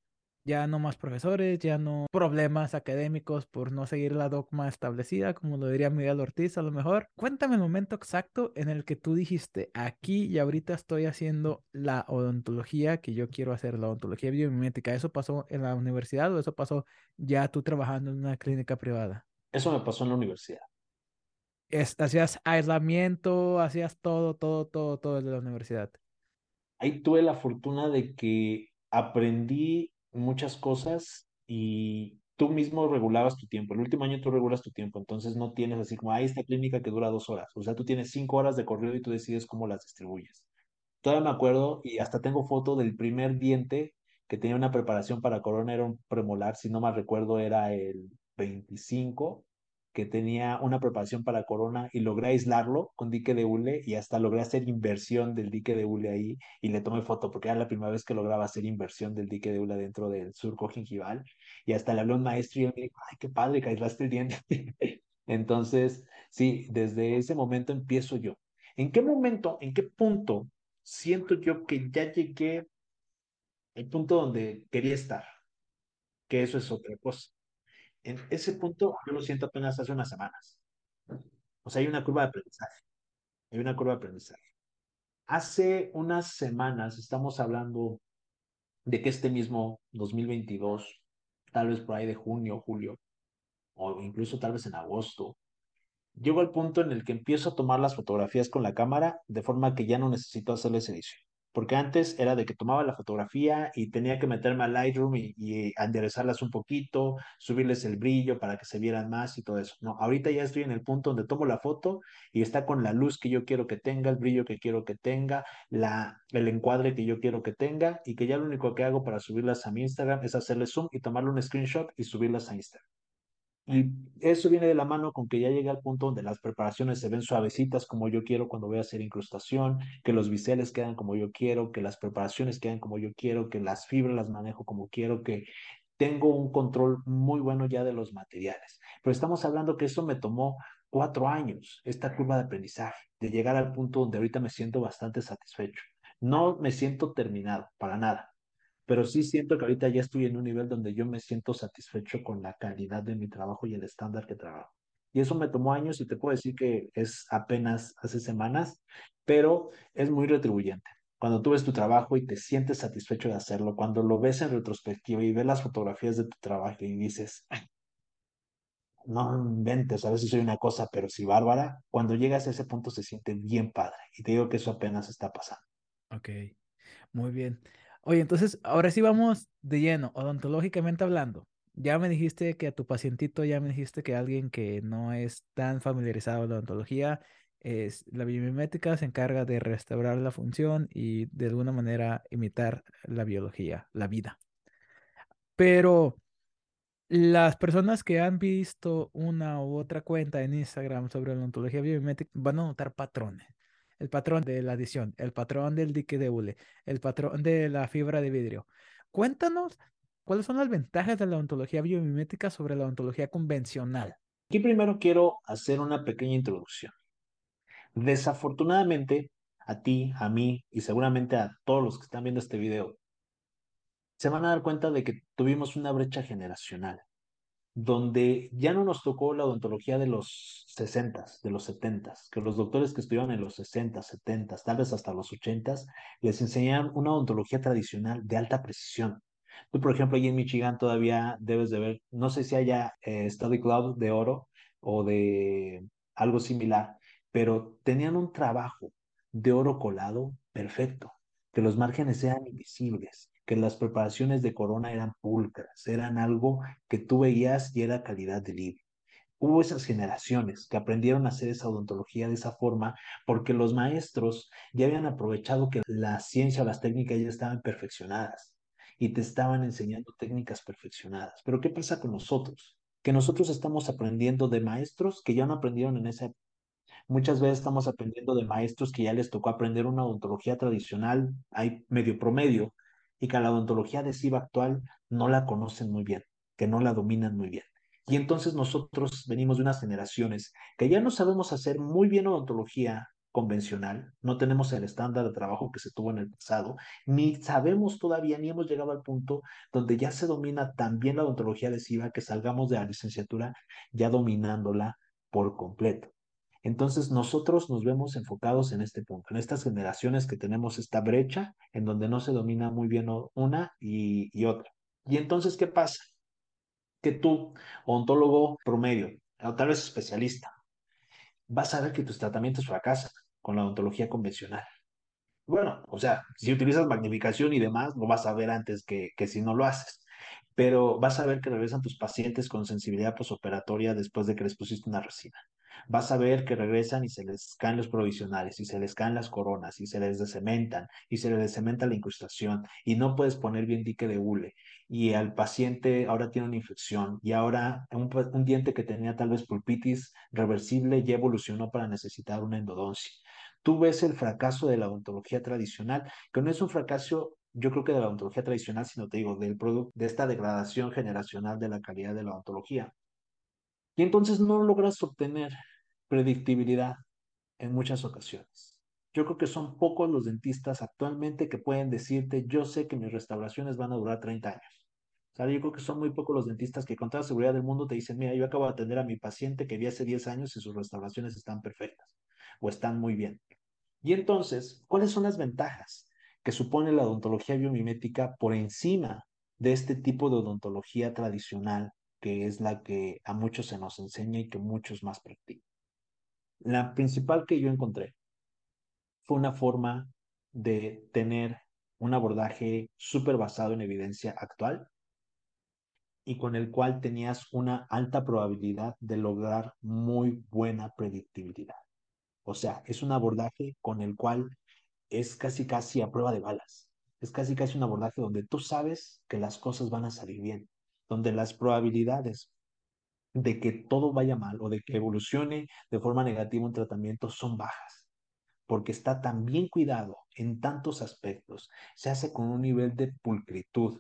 S1: Ya no más profesores, ya no problemas académicos por no seguir la dogma establecida, como lo diría Miguel Ortiz a lo mejor. Cuéntame el momento exacto en el que tú dijiste, aquí y ahorita estoy haciendo la odontología que yo quiero hacer, la odontología biomimética. ¿Eso pasó en la universidad o eso pasó ya tú trabajando en una clínica privada?
S2: Eso me pasó en la universidad.
S1: Es- hacías aislamiento, hacías todo, todo, todo, todo de la universidad.
S2: Ahí tuve la fortuna de que aprendí muchas cosas y tú mismo regulabas tu tiempo. El último año tú regulas tu tiempo, entonces no tienes así como, hay esta clínica que dura dos horas. O sea, tú tienes cinco horas de corrido y tú decides cómo las distribuyes. Todavía me acuerdo y hasta tengo foto del primer diente que tenía una preparación para corona, era un premolar, si no mal recuerdo era el 25, que tenía una preparación para corona y logré aislarlo con dique de hule y hasta logré hacer inversión del dique de hule ahí y le tomé foto porque era la primera vez que lograba hacer inversión del dique de hule dentro del surco gingival y hasta le habló un maestro y él me dijo, ay, qué padre que aislaste el diente. Entonces, sí, desde ese momento empiezo yo. ¿En qué momento, en qué punto siento yo que ya llegué al punto donde quería estar? Que eso es otra cosa. En ese punto yo lo siento apenas hace unas semanas. O sea, hay una curva de aprendizaje. Hay una curva de aprendizaje. Hace unas semanas estamos hablando de que este mismo 2022, tal vez por ahí de junio, julio, o incluso tal vez en agosto, llego al punto en el que empiezo a tomar las fotografías con la cámara de forma que ya no necesito hacerles edición. Porque antes era de que tomaba la fotografía y tenía que meterme al Lightroom y, y enderezarlas un poquito, subirles el brillo para que se vieran más y todo eso. No, ahorita ya estoy en el punto donde tomo la foto y está con la luz que yo quiero que tenga, el brillo que quiero que tenga, la, el encuadre que yo quiero que tenga y que ya lo único que hago para subirlas a mi Instagram es hacerle zoom y tomarle un screenshot y subirlas a Instagram. Y eso viene de la mano con que ya llegué al punto donde las preparaciones se ven suavecitas como yo quiero cuando voy a hacer incrustación, que los biseles quedan como yo quiero, que las preparaciones quedan como yo quiero, que las fibras las manejo como quiero, que tengo un control muy bueno ya de los materiales. Pero estamos hablando que eso me tomó cuatro años, esta curva de aprendizaje, de llegar al punto donde ahorita me siento bastante satisfecho. No me siento terminado, para nada pero sí siento que ahorita ya estoy en un nivel donde yo me siento satisfecho con la calidad de mi trabajo y el estándar que trabajo. Y eso me tomó años y te puedo decir que es apenas hace semanas, pero es muy retribuyente. Cuando tú ves tu trabajo y te sientes satisfecho de hacerlo, cuando lo ves en retrospectiva y ves las fotografías de tu trabajo y dices, no inventes, a veces soy una cosa, pero sí bárbara, cuando llegas a ese punto se siente bien padre. Y te digo que eso apenas está pasando.
S1: Ok, muy bien. Oye, entonces, ahora sí vamos de lleno, odontológicamente hablando. Ya me dijiste que a tu pacientito, ya me dijiste que alguien que no es tan familiarizado con la odontología, es la biomimética se encarga de restaurar la función y de alguna manera imitar la biología, la vida. Pero las personas que han visto una u otra cuenta en Instagram sobre la ontología biomimética van a notar patrones. El patrón de la adición, el patrón del dique de hule, el patrón de la fibra de vidrio. Cuéntanos cuáles son las ventajas de la ontología biomimética sobre la ontología convencional.
S2: Aquí primero quiero hacer una pequeña introducción. Desafortunadamente, a ti, a mí y seguramente a todos los que están viendo este video, se van a dar cuenta de que tuvimos una brecha generacional, donde ya no nos tocó la odontología de los 60, de los 70, que los doctores que estudiaban en los 60, 70, tal vez hasta los 80, les enseñaban una odontología tradicional de alta precisión. Tú, por ejemplo, allí en Michigan todavía debes de ver, no sé si haya eh, Study Cloud de oro o de algo similar, pero tenían un trabajo de oro colado perfecto, que los márgenes eran invisibles, que las preparaciones de corona eran pulcras, eran algo que tú veías y era calidad de libro. hubo esas generaciones que aprendieron a hacer esa odontología de esa forma porque los maestros ya habían aprovechado que la ciencia las técnicas ya estaban perfeccionadas y te estaban enseñando técnicas perfeccionadas. Pero ¿qué pasa con nosotros? Que nosotros estamos aprendiendo de maestros que ya no aprendieron en esa Muchas veces estamos aprendiendo de maestros que ya les tocó aprender una odontología tradicional, hay medio promedio, y que la odontología adhesiva actual no la conocen muy bien, que no la dominan muy bien. Y entonces nosotros venimos de unas generaciones que ya no sabemos hacer muy bien odontología convencional, no tenemos el estándar de trabajo que se tuvo en el pasado, ni sabemos todavía, ni hemos llegado al punto donde ya se domina también la odontología adhesiva, que salgamos de la licenciatura ya dominándola por completo. Entonces nosotros nos vemos enfocados en este punto, en estas generaciones que tenemos esta brecha en donde no se domina muy bien una y, otra. Y entonces, ¿qué pasa? Que tú, ontólogo promedio, o tal vez especialista, vas a ver que tus tratamientos fracasan con la odontología convencional. Bueno, o sea, si utilizas magnificación y demás, lo vas a ver antes que, que si no lo haces pero vas a ver que regresan tus pacientes con sensibilidad posoperatoria después de que les pusiste una resina vas a ver que regresan y se les caen los provisionales, y se les caen las coronas, y se les descementan, y se les descementa la incrustación, y no puedes poner bien dique de hule, y al paciente ahora tiene una infección, y ahora un, un diente que tenía tal vez pulpitis reversible ya evolucionó para necesitar una endodoncia. Tú ves el fracaso de la odontología tradicional, que no es un fracaso yo creo que de la odontología tradicional, sino te digo, del producto, de esta degradación generacional de la calidad de la odontología. Y entonces no logras obtener predictibilidad en muchas ocasiones. Yo creo que son pocos los dentistas actualmente que pueden decirte, yo sé que mis restauraciones van a durar 30 años. O sea, yo creo que son muy pocos los dentistas que con toda seguridad del mundo te dicen, mira, yo acabo de atender a mi paciente que vi hace 10 años y sus restauraciones están perfectas o están muy bien. Y entonces, ¿cuáles son las ventajas que supone la odontología biomimética por encima de este tipo de odontología tradicional que es la que a muchos se nos enseña y que muchos más practican? La principal que yo encontré fue una forma de tener un abordaje súper basado en evidencia actual y con el cual tenías una alta probabilidad de lograr muy buena predictibilidad. O sea, es un abordaje con el cual es casi casi a prueba de balas. Es casi casi un abordaje donde tú sabes que las cosas van a salir bien, donde las probabilidades de que todo vaya mal o de que evolucione de forma negativa un tratamiento son bajas, porque está tan bien cuidado en tantos aspectos, se hace con un nivel de pulcritud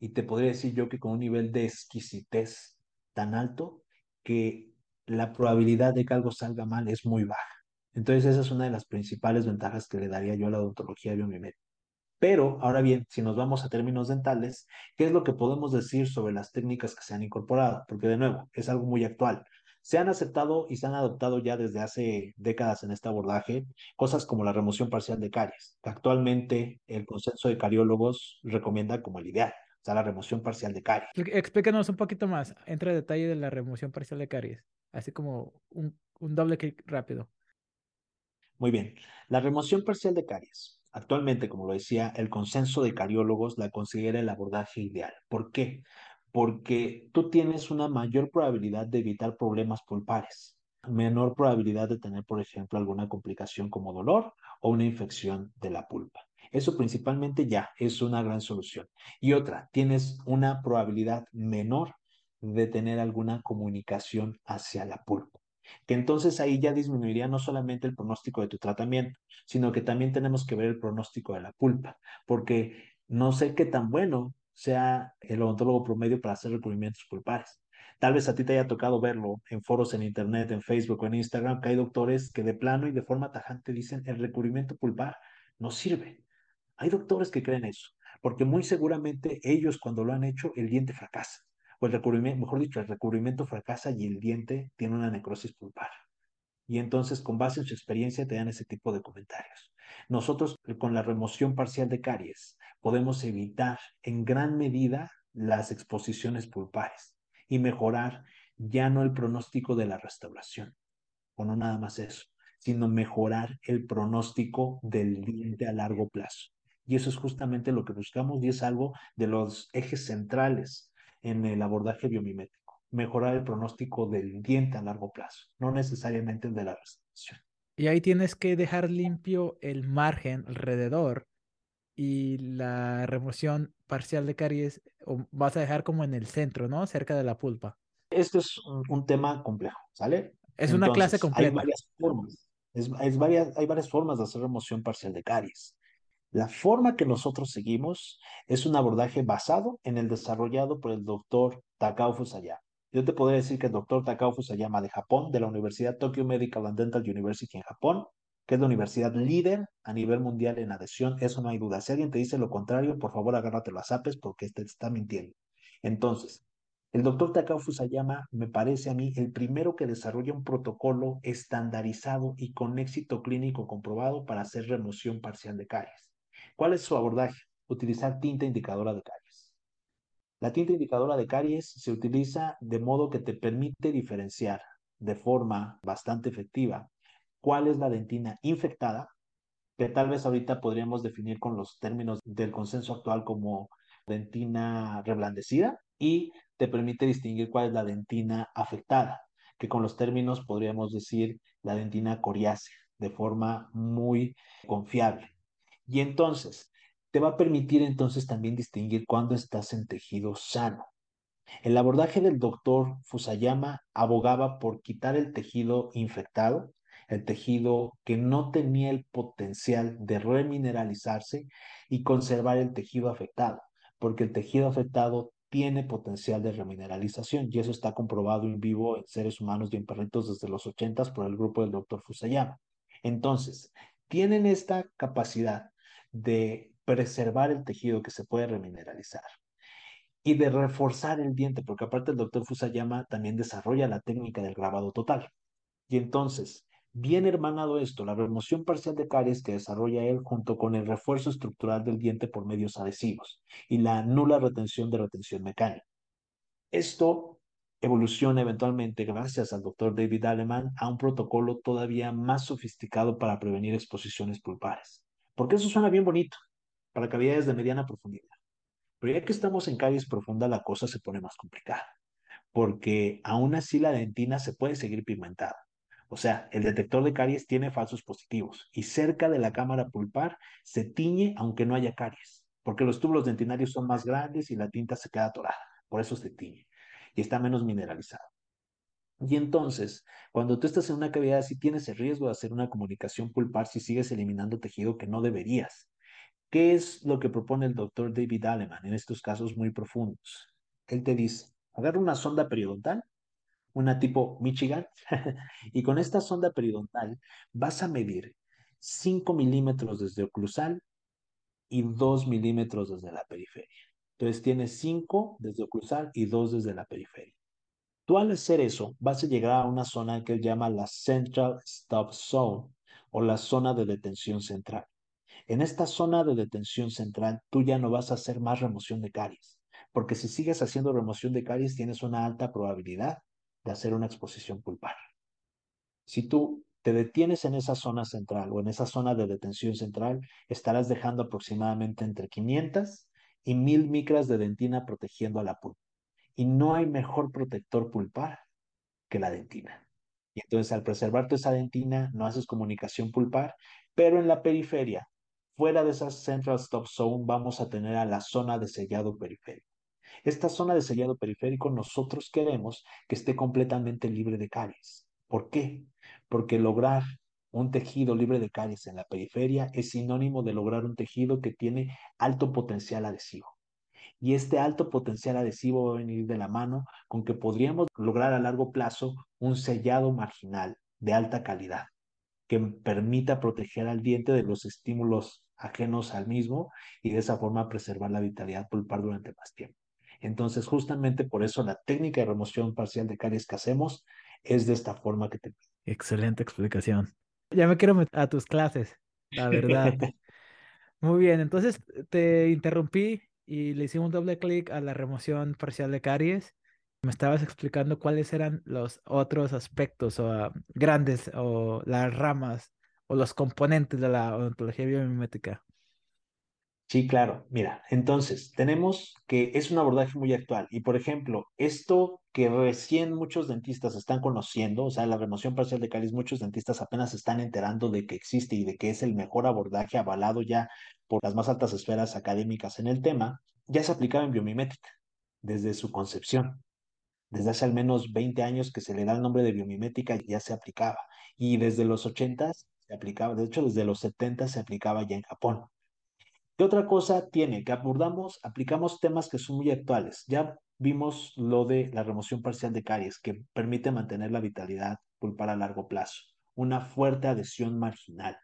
S2: y te podría decir yo que con un nivel de exquisitez tan alto que la probabilidad de que algo salga mal es muy baja. Entonces esa es una de las principales ventajas que le daría yo a la odontología biomimética. Pero, ahora bien, si nos vamos a términos dentales, ¿qué es lo que podemos decir sobre las técnicas que se han incorporado? Porque, de nuevo, es algo muy actual. Se han aceptado y se han adoptado ya desde hace décadas en este abordaje cosas como la remoción parcial de caries, que actualmente el consenso de cariólogos recomienda como el ideal, o sea, la remoción parcial de caries.
S1: Explícanos un poquito más, entra en detalle de la remoción parcial de caries, así como un, un doble clic rápido.
S2: Muy bien, la remoción parcial de caries Actualmente, como lo decía, el consenso de cariólogos la considera el abordaje ideal. ¿Por qué? Porque tú tienes una mayor probabilidad de evitar problemas pulpares, menor probabilidad de tener, por ejemplo, alguna complicación como dolor o una infección de la pulpa. Eso principalmente ya es una gran solución. Y otra, tienes una probabilidad menor de tener alguna comunicación hacia la pulpa que entonces ahí ya disminuiría no solamente el pronóstico de tu tratamiento, sino que también tenemos que ver el pronóstico de la pulpa, porque no sé qué tan bueno sea el odontólogo promedio para hacer recubrimientos pulpares. Tal vez a ti te haya tocado verlo en foros en internet, en Facebook o en Instagram, que hay doctores que de plano y de forma tajante dicen el recubrimiento pulpar no sirve. Hay doctores que creen eso, porque muy seguramente ellos cuando lo han hecho el diente fracasa o el recubrimiento, mejor dicho, el recubrimiento fracasa y el diente tiene una necrosis pulpar. Y entonces, con base en su experiencia, te dan ese tipo de comentarios. Nosotros, con la remoción parcial de caries, podemos evitar en gran medida las exposiciones pulpares y mejorar ya no el pronóstico de la restauración, o no nada más eso, sino mejorar el pronóstico del diente a largo plazo. Y eso es justamente lo que buscamos y es algo de los ejes centrales en el abordaje biomimético. mejorar el pronóstico del diente a largo plazo, no necesariamente el de la restauración.
S1: Y ahí tienes que dejar limpio el margen alrededor y la remoción parcial de caries o vas a dejar como en el centro, ¿no? Cerca de la pulpa.
S2: Esto es un, tema complejo, ¿sale?
S1: Es una clase completa.
S2: Hay varias formas. Es, varias, hay varias formas de hacer remoción parcial de caries. La forma que nosotros seguimos es un abordaje basado en el desarrollado por el doctor Takao Fusayama. Yo te podría decir que el doctor Takao Fusayama de Japón, de la Universidad Tokyo Medical and Dental University en Japón, que es la universidad líder a nivel mundial en adhesión, eso no hay duda. Si alguien te dice lo contrario, por favor agárrate las apes porque te está mintiendo. Entonces, el doctor Takao Fusayama me parece a mí el primero que desarrolla un protocolo estandarizado y con éxito clínico comprobado para hacer remoción parcial de caries. ¿Cuál es su abordaje? Utilizar tinta indicadora de caries. La tinta indicadora de caries se utiliza de modo que te permite diferenciar de forma bastante efectiva cuál es la dentina infectada, que tal vez ahorita podríamos definir con los términos del consenso actual como dentina reblandecida, y te permite distinguir cuál es la dentina afectada, que con los términos podríamos decir la dentina coriácea, de forma muy confiable. Y entonces, te va a permitir entonces también distinguir cuándo estás en tejido sano. El abordaje del doctor Fusayama abogaba por quitar el tejido infectado, el tejido que no tenía el potencial de remineralizarse y conservar el tejido afectado, porque el tejido afectado tiene potencial de remineralización y eso está comprobado en vivo en seres humanos y en perritos desde los 80 por el grupo del doctor Fusayama. Entonces, tienen esta capacidad de preservar el tejido que se puede remineralizar y de reforzar el diente, porque aparte el doctor Fusayama también desarrolla la técnica del grabado total. Y entonces, bien hermanado esto, la remoción parcial de caries que desarrolla él junto con el refuerzo estructural del diente por medios adhesivos y la nula retención de retención mecánica. Esto evoluciona eventualmente, gracias al doctor David Aleman, a un protocolo todavía más sofisticado para prevenir exposiciones pulpares. Porque eso suena bien bonito, para cavidades de mediana profundidad. Pero ya que estamos en caries profunda, la cosa se pone más complicada, porque aún así la dentina se puede seguir pigmentada. O sea, el detector de caries tiene falsos positivos y cerca de la cámara pulpar se tiñe aunque no haya caries, porque los túbulos dentinarios son más grandes y la tinta se queda atorada, por eso se tiñe y está menos mineralizado. Y entonces, cuando tú estás en una cavidad así, tienes el riesgo de hacer una comunicación pulpar si sigues eliminando tejido que no deberías. ¿Qué es lo que propone el doctor David Aleman en estos casos muy profundos? Él te dice, agarra una sonda periodontal, una tipo Michigan, y con esta sonda periodontal vas a medir 5 milímetros desde oclusal y 2 milímetros desde la periferia. Entonces tienes 5 desde oclusal y 2 desde la periferia. Tú al hacer eso vas a llegar a una zona que él llama la Central Stop Zone o la zona de detención central. En esta zona de detención central, tú ya no vas a hacer más remoción de caries, porque si sigues haciendo remoción de caries, tienes una alta probabilidad de hacer una exposición pulpar. Si tú te detienes en esa zona central o en esa zona de detención central, estarás dejando aproximadamente entre 500 y 1000 micras de dentina protegiendo a la pulpa. Y no hay mejor protector pulpar que la dentina. Y entonces al preservar esa dentina, no haces comunicación pulpar, pero en la periferia Fuera de esa Central Stop Zone vamos a tener a la zona de sellado periférico. Esta zona de sellado periférico nosotros queremos que esté completamente libre de caries. ¿Por qué? Porque lograr un tejido libre de caries en la periferia es sinónimo de lograr un tejido que tiene alto potencial adhesivo. Y este alto potencial adhesivo va a venir de la mano con que podríamos lograr a largo plazo un sellado marginal de alta calidad que permita proteger al diente de los estímulos ajenos al mismo y de esa forma preservar la vitalidad pulpar durante más tiempo. Entonces, justamente por eso la técnica de remoción parcial de caries que hacemos es de esta forma que te...
S1: Excelente explicación. Ya me quiero meter a tus clases, la verdad. Muy bien, entonces te interrumpí y le hicimos doble clic a la remoción parcial de caries. Me estabas explicando cuáles eran los otros aspectos o ah, grandes o las ramas o los componentes de la odontología biomimética.
S2: Sí, claro. Mira, entonces tenemos que es un abordaje muy actual y, por ejemplo, esto que recién muchos dentistas están conociendo, o sea, la remoción parcial de caries, muchos dentistas apenas se están enterando de que existe y de que es el mejor abordaje avalado ya por las más altas esferas académicas en el tema, ya se aplicaba en biomimética desde su concepción. Desde hace al menos 20 años que se le da el nombre de biomimética ya se aplicaba y desde los 80 se aplicaba, de hecho desde los 70 se aplicaba ya en Japón. ¿Qué otra cosa tiene? Que abordamos, aplicamos temas que son muy actuales. Ya vimos lo de la remoción parcial de caries, que permite mantener la vitalidad pulpar a largo plazo. Una fuerte adhesión marginal.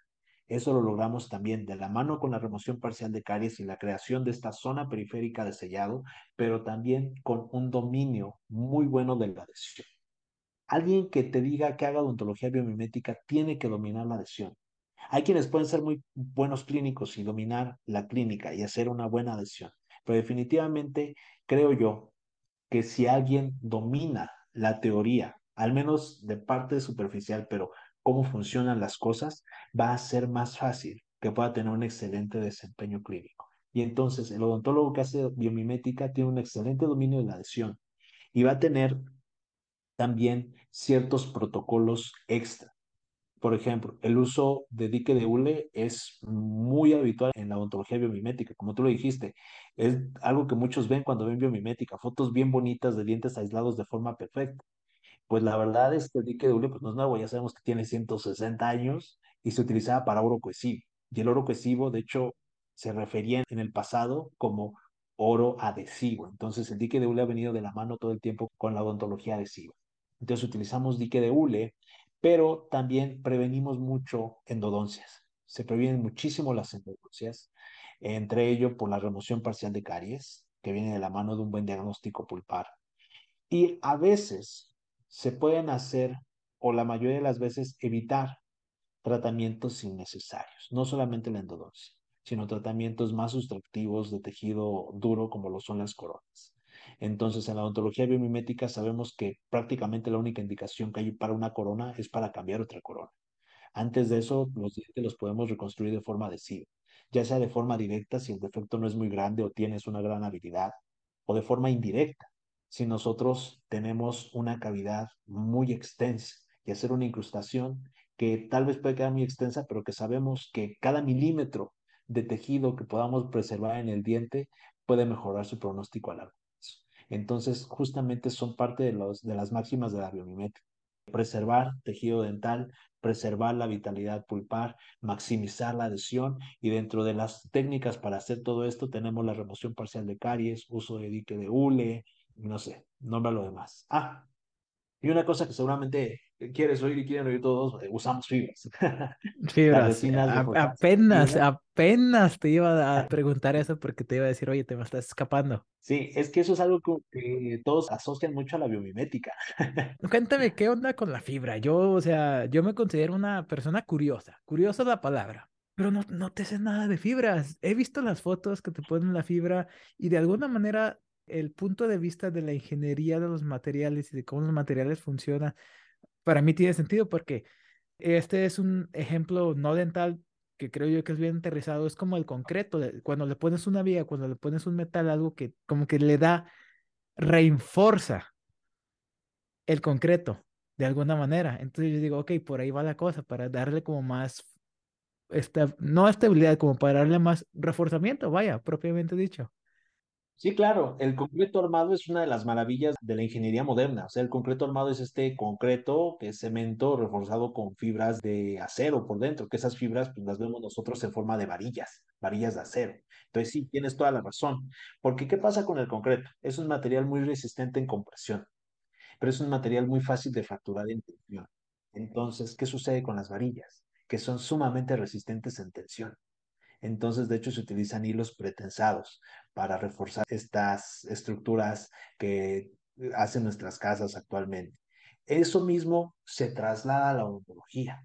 S2: Eso lo logramos también de la mano con la remoción parcial de caries y la creación de esta zona periférica de sellado, pero también con un dominio muy bueno de la adhesión. Alguien que te diga que haga odontología biomimética tiene que dominar la adhesión. Hay quienes pueden ser muy buenos clínicos y dominar la clínica y hacer una buena adhesión, pero definitivamente creo yo que si alguien domina la teoría, al menos de parte superficial, pero cómo funcionan las cosas, va a ser más fácil que pueda tener un excelente desempeño clínico. Y entonces el odontólogo que hace biomimética tiene un excelente dominio de la adhesión y va a tener también ciertos protocolos extra por ejemplo, el uso de dique de hule es muy habitual en la odontología biomimética, como tú lo dijiste. Es algo que muchos ven cuando ven biomimética, fotos bien bonitas de dientes aislados de forma perfecta. Pues la verdad es que el dique de hule pues no es nuevo, ya sabemos que tiene 160 años y se utilizaba para oro cohesivo. Y el oro cohesivo, de hecho, se refería en el pasado como oro adhesivo. Entonces el dique de hule ha venido de la mano todo el tiempo con la odontología adhesiva. Entonces utilizamos dique de hule pero también prevenimos mucho endodoncias. Se previenen muchísimo las endodoncias, entre ello por la remoción parcial de caries, que viene de la mano de un buen diagnóstico pulpar. Y a veces se pueden hacer, o la mayoría de las veces, evitar tratamientos innecesarios, no solamente la endodoncia, sino tratamientos más sustractivos de tejido duro como lo son las coronas. Entonces, en la odontología biomimética sabemos que prácticamente la única indicación que hay para una corona es para cambiar otra corona. Antes de eso, los dientes los podemos reconstruir de forma adhesiva, ya sea de forma directa si el defecto no es muy grande o tienes una gran habilidad, o de forma indirecta si nosotros tenemos una cavidad muy extensa y hacer una incrustación que tal vez puede quedar muy extensa, pero que sabemos que cada milímetro de tejido que podamos preservar en el diente puede mejorar su pronóstico a largo entonces, justamente son parte de, los, de las máximas de la biomimética. Preservar tejido dental, preservar la vitalidad pulpar, maximizar la adhesión y dentro de las técnicas para hacer todo esto tenemos la remoción parcial de caries, uso de dique de hule, no sé, nombra lo demás. Ah, y una cosa que seguramente quieres oír y quieren oír todos, eh, usamos fibras.
S1: Fibras. apenas, apenas te iba a preguntar eso porque te iba a decir, oye, te me estás escapando.
S2: Sí, es que eso es algo que, todos asocian mucho a la biomimética.
S1: Cuéntame, ¿qué onda con la fibra? Yo, o sea, yo me considero una persona curiosa. Curiosa es la palabra. Pero no, no te sé nada de fibras. He visto las fotos que te ponen la fibra y de alguna manera el punto de vista de la ingeniería de los materiales y de cómo los materiales funcionan para mí tiene sentido porque este es un ejemplo no dental que creo yo que es bien aterrizado, es como el concreto, cuando le pones una viga, cuando le pones un metal, algo que como que le da, reinforza el concreto de alguna manera. Entonces yo digo, ok, por ahí va la cosa, para darle como más, esta, no estabilidad, como para darle más reforzamiento, vaya, propiamente dicho.
S2: Sí, claro, el concreto armado es una de las maravillas de la ingeniería moderna. O sea, el concreto armado es este concreto que es cemento reforzado con fibras de acero por dentro, que esas fibras pues, las vemos nosotros en forma de varillas, varillas de acero. Entonces sí, tienes toda la razón. Porque ¿qué pasa con el concreto? Es un material muy resistente en compresión, pero es un material muy fácil de fracturar en tensión. Entonces, ¿qué sucede con las varillas? Que son sumamente resistentes en tensión. Entonces, de hecho, se utilizan hilos pretensados para reforzar estas estructuras que hacen nuestras casas actualmente. Eso mismo se traslada a la odontología,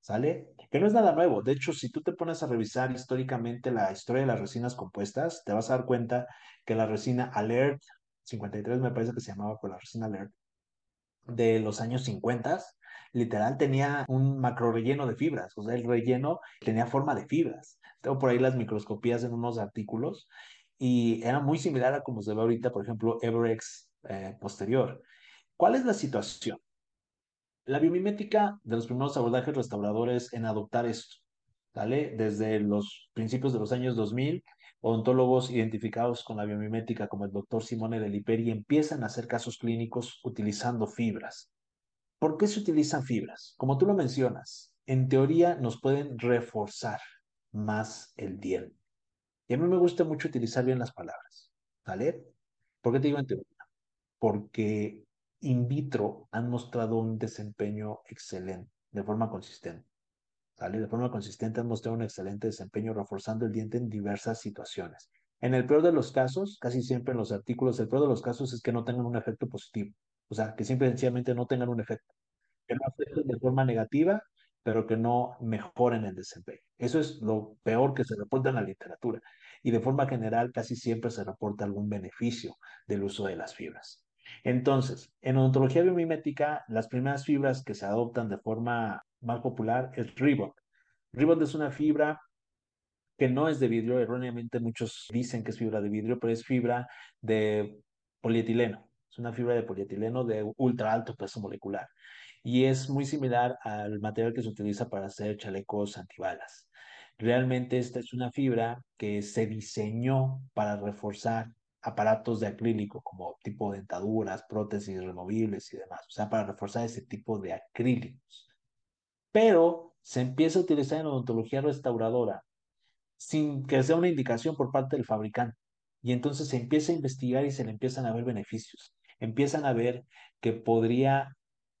S2: ¿sale? Que no es nada nuevo. De hecho, si tú te pones a revisar históricamente la historia de las resinas compuestas, te vas a dar cuenta que la resina Alert 53 me parece que se llamaba por la resina Alert, de los años 50, literal tenía un macro relleno de fibras, o sea, el relleno tenía forma de fibras. Tengo por ahí las microscopías en unos artículos y era muy similar a como se ve ahorita, por ejemplo, Everex eh, posterior. ¿Cuál es la situación? La biomimética de los primeros abordajes restauradores en adoptar esto, ¿vale? Desde los principios de los años 2000, odontólogos identificados con la biomimética como el doctor Simone de Liperi empiezan a hacer casos clínicos utilizando fibras. ¿Por qué se utilizan fibras? Como tú lo mencionas, en teoría nos pueden reforzar más el diente. Y a mí me gusta mucho utilizar bien las palabras, ¿vale? ¿Por qué te digo en teoría? Porque in vitro han mostrado un desempeño excelente, de forma consistente. ¿Sale? De forma consistente han mostrado un excelente desempeño reforzando el diente en diversas situaciones. En el peor de los casos, casi siempre en los artículos, el peor de los casos es que no tengan un efecto positivo. O sea, que simplemente no tengan un efecto. Que no afecten de forma negativa, pero que no mejoren el desempeño. Eso es lo peor que se reporta en la literatura. Y de forma general, casi siempre se reporta algún beneficio del uso de las fibras. Entonces, en odontología biomimética, las primeras fibras que se adoptan de forma más popular es Ribbon. Ribbon es una fibra que no es de vidrio, erróneamente muchos dicen que es fibra de vidrio, pero es fibra de polietileno. Es una fibra de polietileno de ultra alto peso molecular y es muy similar al material que se utiliza para hacer chalecos antibalas. Realmente esta es una fibra que se diseñó para reforzar aparatos de acrílico como tipo dentaduras, prótesis removibles y demás, o sea, para reforzar ese tipo de acrílicos. Pero se empieza a utilizar en odontología restauradora sin que sea una indicación por parte del fabricante. Y entonces se empieza a investigar y se le empiezan a ver beneficios. Empiezan a ver que podría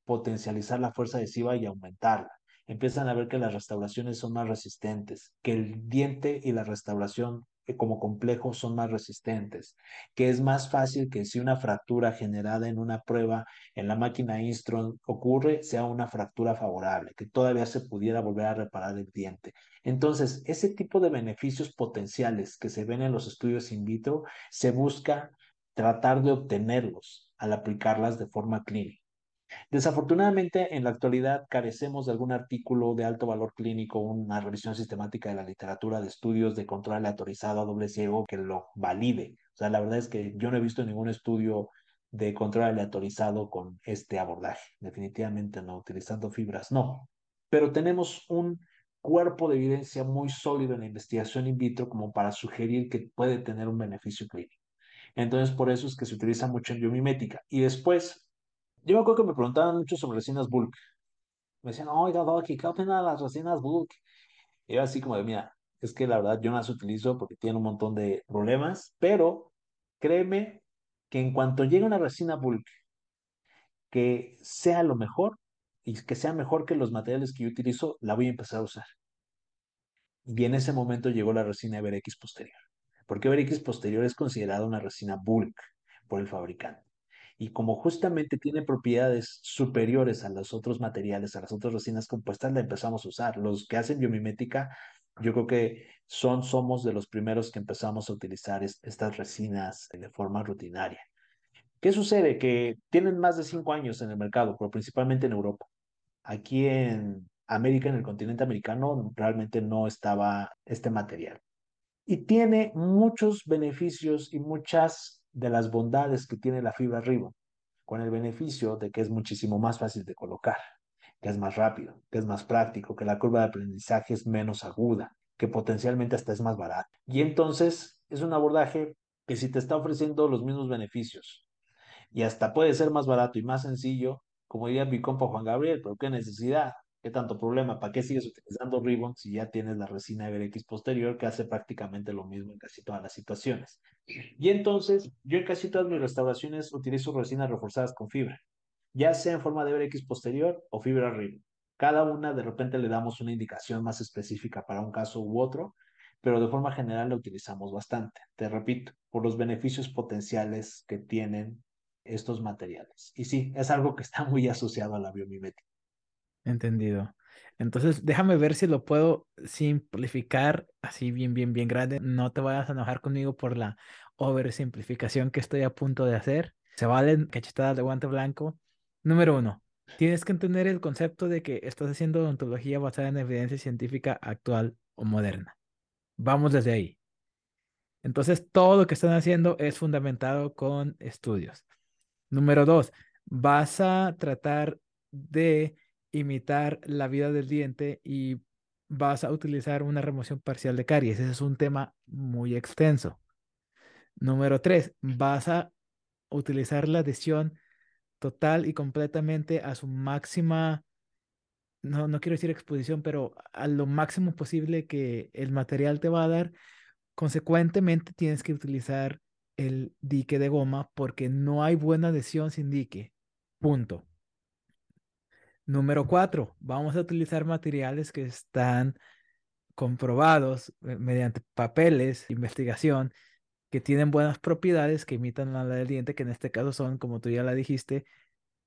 S2: potencializar la fuerza adhesiva y aumentarla. Empiezan a ver que las restauraciones son más resistentes, que el diente y la restauración como complejo son más resistentes, que es más fácil que si una fractura generada en una prueba en la máquina Instron ocurre, sea una fractura favorable, que todavía se pudiera volver a reparar el diente. Entonces, ese tipo de beneficios potenciales que se ven en los estudios in vitro, se busca tratar de obtenerlos al aplicarlas de forma clínica. Desafortunadamente, en la actualidad carecemos de algún artículo de alto valor clínico, una revisión sistemática de la literatura de estudios de control aleatorizado a doble ciego que lo valide. O sea, la verdad es que yo no he visto ningún estudio de control aleatorizado con este abordaje. Definitivamente no, utilizando fibras, no. Pero tenemos un cuerpo de evidencia muy sólido en la investigación in vitro como para sugerir que puede tener un beneficio clínico. Entonces, por eso es que se utiliza mucho en biomimética. Y después, yo me acuerdo que me preguntaban mucho sobre resinas bulk. Me decían, oiga, Doki, ¿qué opina de las resinas bulk? Y yo así como de, mira, es que la verdad yo no las utilizo porque tienen un montón de problemas, pero créeme que en cuanto llegue una resina bulk que sea lo mejor y que sea mejor que los materiales que yo utilizo, la voy a empezar a usar. Y en ese momento llegó la resina EverX posterior, porque EverX posterior es considerada una resina bulk por el fabricante y como justamente tiene propiedades superiores a los otros materiales, a las otras resinas compuestas, la empezamos a usar. Los que hacen biomimética, yo creo que son, somos de los primeros que empezamos a utilizar estas resinas de forma rutinaria. ¿Qué sucede? Que tienen más de cinco años en el mercado, pero principalmente en Europa. Aquí en América, en el continente americano, realmente no estaba este material. Y tiene muchos beneficios y muchas de las bondades que tiene la fibra Ribbon, con el beneficio de que es muchísimo más fácil de colocar, que es más rápido, que es más práctico, que la curva de aprendizaje es menos aguda, que potencialmente hasta es más barato. Y entonces es un abordaje que si te está ofreciendo los mismos beneficios y hasta puede ser más barato y más sencillo, como diría mi compa Juan Gabriel, pero qué necesidad. ¿Qué tanto problema? ¿Para qué sigues utilizando Ribbon si ya tienes la resina EverX posterior que hace prácticamente lo mismo en casi todas las situaciones? Y entonces, yo en casi todas mis restauraciones utilizo resinas reforzadas con fibra, ya sea en forma de EverX posterior o fibra Ribbon. Cada una de repente le damos una indicación más específica para un caso u otro, pero de forma general la utilizamos bastante. Te repito, por los beneficios potenciales que tienen estos materiales. Y sí, es algo que está muy asociado a la biomimética.
S1: Entendido. Entonces, déjame ver si lo puedo simplificar así bien, bien, bien grande. No te vayas a enojar conmigo por la oversimplificación que estoy a punto de hacer. Se valen cachetadas de guante blanco. Número uno, tienes que entender el concepto de que estás haciendo odontología basada en evidencia científica actual o moderna. Vamos desde ahí. Entonces, todo lo que están haciendo es fundamentado con estudios. Número dos, vas a tratar de imitar la vida del diente y vas a utilizar una remoción parcial de caries. Ese es un tema muy extenso. Número tres, vas a utilizar la adhesión total y completamente a su máxima, no, no quiero decir exposición, pero a lo máximo posible que el material te va a dar. Consecuentemente, tienes que utilizar el dique de goma porque no hay buena adhesión sin dique. Punto. Número cuatro, vamos a utilizar materiales que están comprobados eh, mediante papeles, investigación, que tienen buenas propiedades que imitan a la del diente, que en este caso son, como tú ya la dijiste,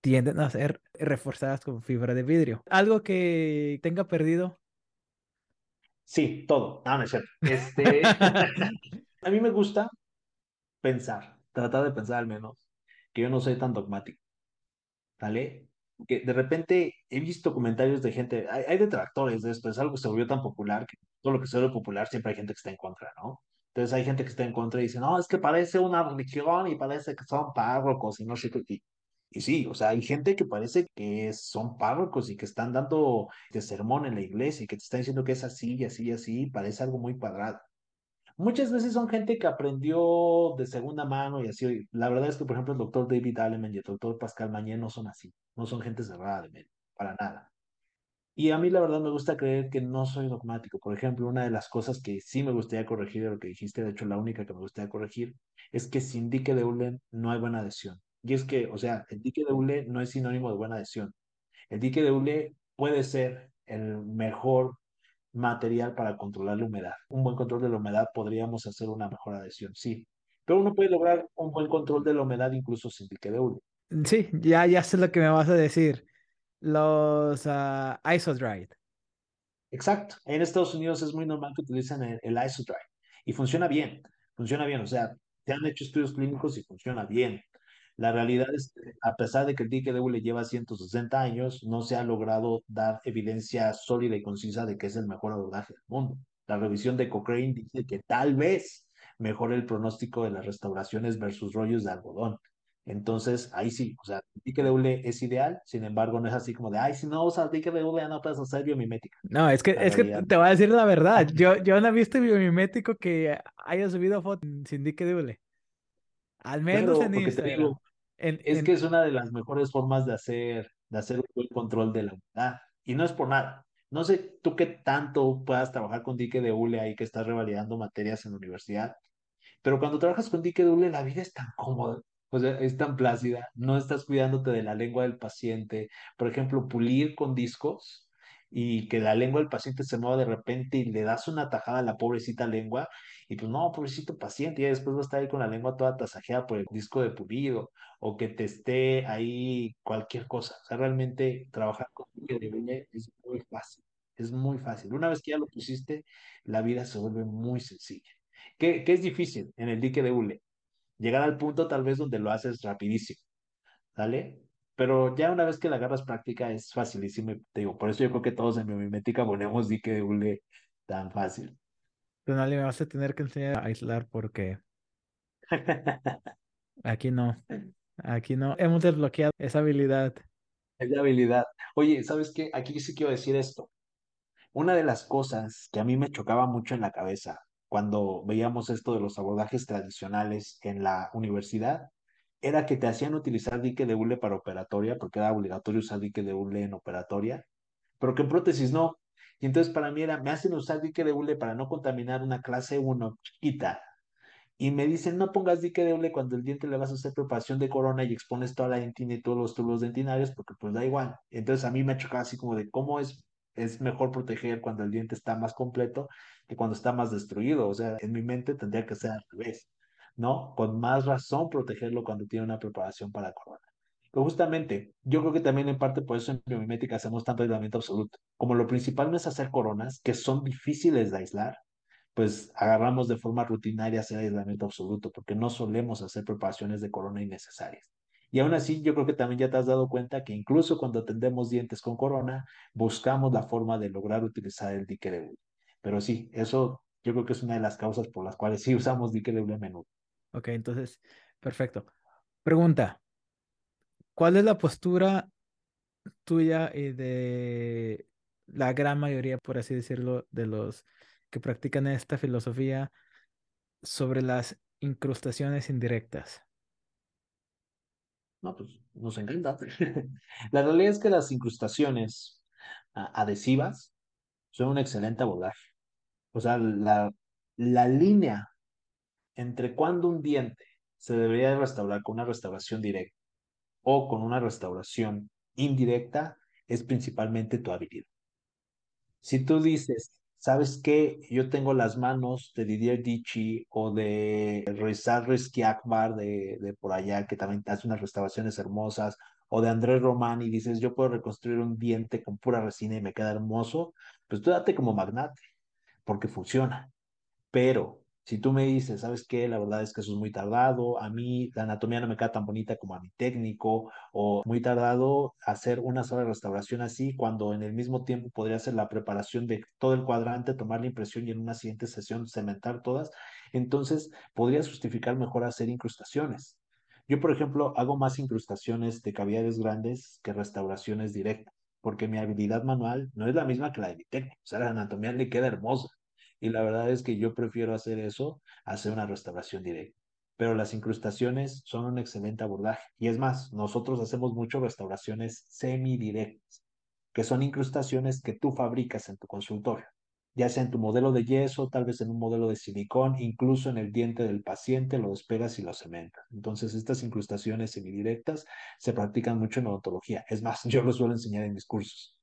S1: tienden a ser reforzadas con fibra de vidrio. ¿Algo que tenga perdido?
S2: Sí, todo. No, no es cierto. Este, a mí me gusta pensar, tratar de pensar al menos, que yo no soy tan dogmático. ¿Vale? Que de repente he visto comentarios de gente, hay, hay detractores de esto, es algo que se volvió tan popular que todo lo que se vuelve popular siempre hay gente que está en contra, ¿no? Entonces hay gente que está en contra y dice, no, es que parece una religión y parece que son párrocos y no sé qué. Y, sí, o sea, hay gente que parece que son párrocos y que están dando de sermón en la iglesia y que te están diciendo que es así y así y así, parece algo muy cuadrado. Muchas veces son gente que aprendió de segunda mano y así. La verdad es que, por ejemplo, el doctor David Aleman y el doctor Pascal Mañé no son así, no son gente cerrada de mente, para nada. Y a mí la verdad me gusta creer que no soy dogmático. Por ejemplo, una de las cosas que sí me gustaría corregir de lo que dijiste, de hecho la única que me gustaría corregir, es que sin dique de hule no hay buena adhesión. Y es que, o sea, el dique de hule no es sinónimo de buena adhesión. El dique de hule puede ser el mejor material para controlar la humedad. Un buen control de la humedad podríamos hacer una mejor adhesión, sí. Pero uno puede lograr un buen control de la humedad incluso sin dique de hule.
S1: Sí, ya, ya sé lo que me vas a decir. Los uh, ISODRIDE.
S2: Exacto. En Estados Unidos es muy normal que utilicen el, el ISODRIDE y funciona bien, funciona bien. O sea, se han hecho estudios clínicos y funciona bien. La realidad es que, a pesar de que el de hule lleva 160 años, no se ha logrado dar evidencia sólida y concisa de que es el mejor abordaje del mundo. La revisión de Cochrane dice que tal vez mejore el pronóstico de las restauraciones versus rollos de algodón. Entonces, ahí sí, o sea, hule es ideal, sin embargo, no es así como de, ay, si no usas hule, ya no puedes hacer biomimética.
S1: No, es que,
S2: La
S1: es que te voy a decir la verdad. Yo, yo no he visto biomimético que haya subido foto sin hule. Al menos en Instagram.
S2: digo,
S1: En,
S2: es que es una de las mejores formas de hacer, de hacer un buen control de la humedad. Y no es por nada. No sé tú qué tanto puedas trabajar con dique de hule ahí que estás revalidando materias en la universidad, pero cuando trabajas con dique de hule la vida es tan cómoda, o sea, es tan plácida, no estás cuidándote de la lengua del paciente. Por ejemplo, pulir con discos y que la lengua del paciente se mueva de repente y le das una tajada a la pobrecita lengua y pues no, pobrecito paciente, y después va a estar ahí con la lengua toda tasajeada por el disco de pulido o que te esté ahí cualquier cosa. O sea, realmente trabajar con de es muy fácil, es muy fácil. Una vez que ya lo pusiste, la vida se vuelve muy sencilla. ¿Qué, qué es difícil en el dique de hule? Llegar al punto tal vez donde lo haces rapidísimo, ¿sale? Pero ya una vez que la agarras práctica es facilísimo. Te digo, por eso yo creo que todos en biomimética ponemos dique de hule tan fácil.
S1: Tonali, me vas a tener que enseñar a aislar porque aquí no. Aquí no. Hemos desbloqueado esa habilidad.
S2: Es de habilidad. Oye, ¿sabes qué? Aquí sí quiero decir esto. Una de las cosas que a mí me chocaba mucho en la cabeza cuando veíamos esto de los abordajes tradicionales en la universidad era que te hacían utilizar dique de hule para operatoria, porque era obligatorio usar dique de hule en operatoria, pero que en prótesis no. Y entonces para mí era, me hacen usar dique de hule para no contaminar una clase uno chiquita. Y me dicen, no pongas dique de hule cuando el diente le vas a hacer preparación de corona y expones toda la dentina y todos los tubos dentinarios, porque pues da igual. Entonces a mí me ha chocado así como de cómo es, es mejor proteger cuando el diente está más completo que cuando está más destruido. O sea, en mi mente tendría que ser al revés, ¿no? Con más razón protegerlo cuando tiene una preparación para corona. Pero justamente, yo creo que también en parte por eso en biomimética hacemos tanto aislamiento absoluto. Como lo principal no es hacer coronas, que son difíciles de aislar, pues agarramos de forma rutinaria hacer aislamiento absoluto, porque no solemos hacer preparaciones de corona innecesarias. Y aún así, yo creo que también ya te has dado cuenta que incluso cuando atendemos dientes con corona, buscamos la forma de lograr utilizar el hule. Pero sí, eso yo creo que es una de las causas por las cuales sí usamos hule a menudo.
S1: Ok, entonces, perfecto. Pregunta, ¿cuál es la postura tuya y de la gran mayoría, por así decirlo, de los que practican esta filosofía sobre las incrustaciones indirectas?
S2: No, pues nos encanta. La realidad es que las incrustaciones adhesivas son un excelente abordaje. O sea, la, la línea entre cuando un diente se debería de restaurar con una restauración directa o con una restauración indirecta es principalmente tu habilidad. Si tú dices, ¿sabes qué? Yo tengo las manos de Didier Dichi o de Rizal Rizky Akbar de, de por allá, que también hace unas restauraciones hermosas, o de Andrés Román y dices, yo puedo reconstruir un diente con pura resina y me queda hermoso, pues tú date como magnate, porque funciona. Pero si tú me dices, ¿sabes qué? La verdad es que eso es muy tardado, a mí la anatomía no me queda tan bonita como a mi técnico, o muy tardado hacer una sola restauración así, cuando en el mismo tiempo podría hacer la preparación de todo el cuadrante, tomar la impresión y en una siguiente sesión cementar todas, entonces podría justificar mejor hacer incrustaciones. Yo, por ejemplo, hago más incrustaciones de cavidades grandes que restauraciones directas, porque mi habilidad manual no es la misma que la de mi técnico, o sea, la anatomía le queda hermosa y la verdad es que yo prefiero hacer eso, hacer una restauración directa. Pero las incrustaciones son un excelente abordaje. Y es más, nosotros hacemos mucho restauraciones semidirectas, que son incrustaciones que tú fabricas en tu consultorio, ya sea en tu modelo de yeso, tal vez en un modelo de silicón, incluso en el diente del paciente, lo despegas y lo cementas. Entonces, estas incrustaciones semidirectas se practican mucho en odontología. Es más, yo lo suelo enseñar en mis cursos.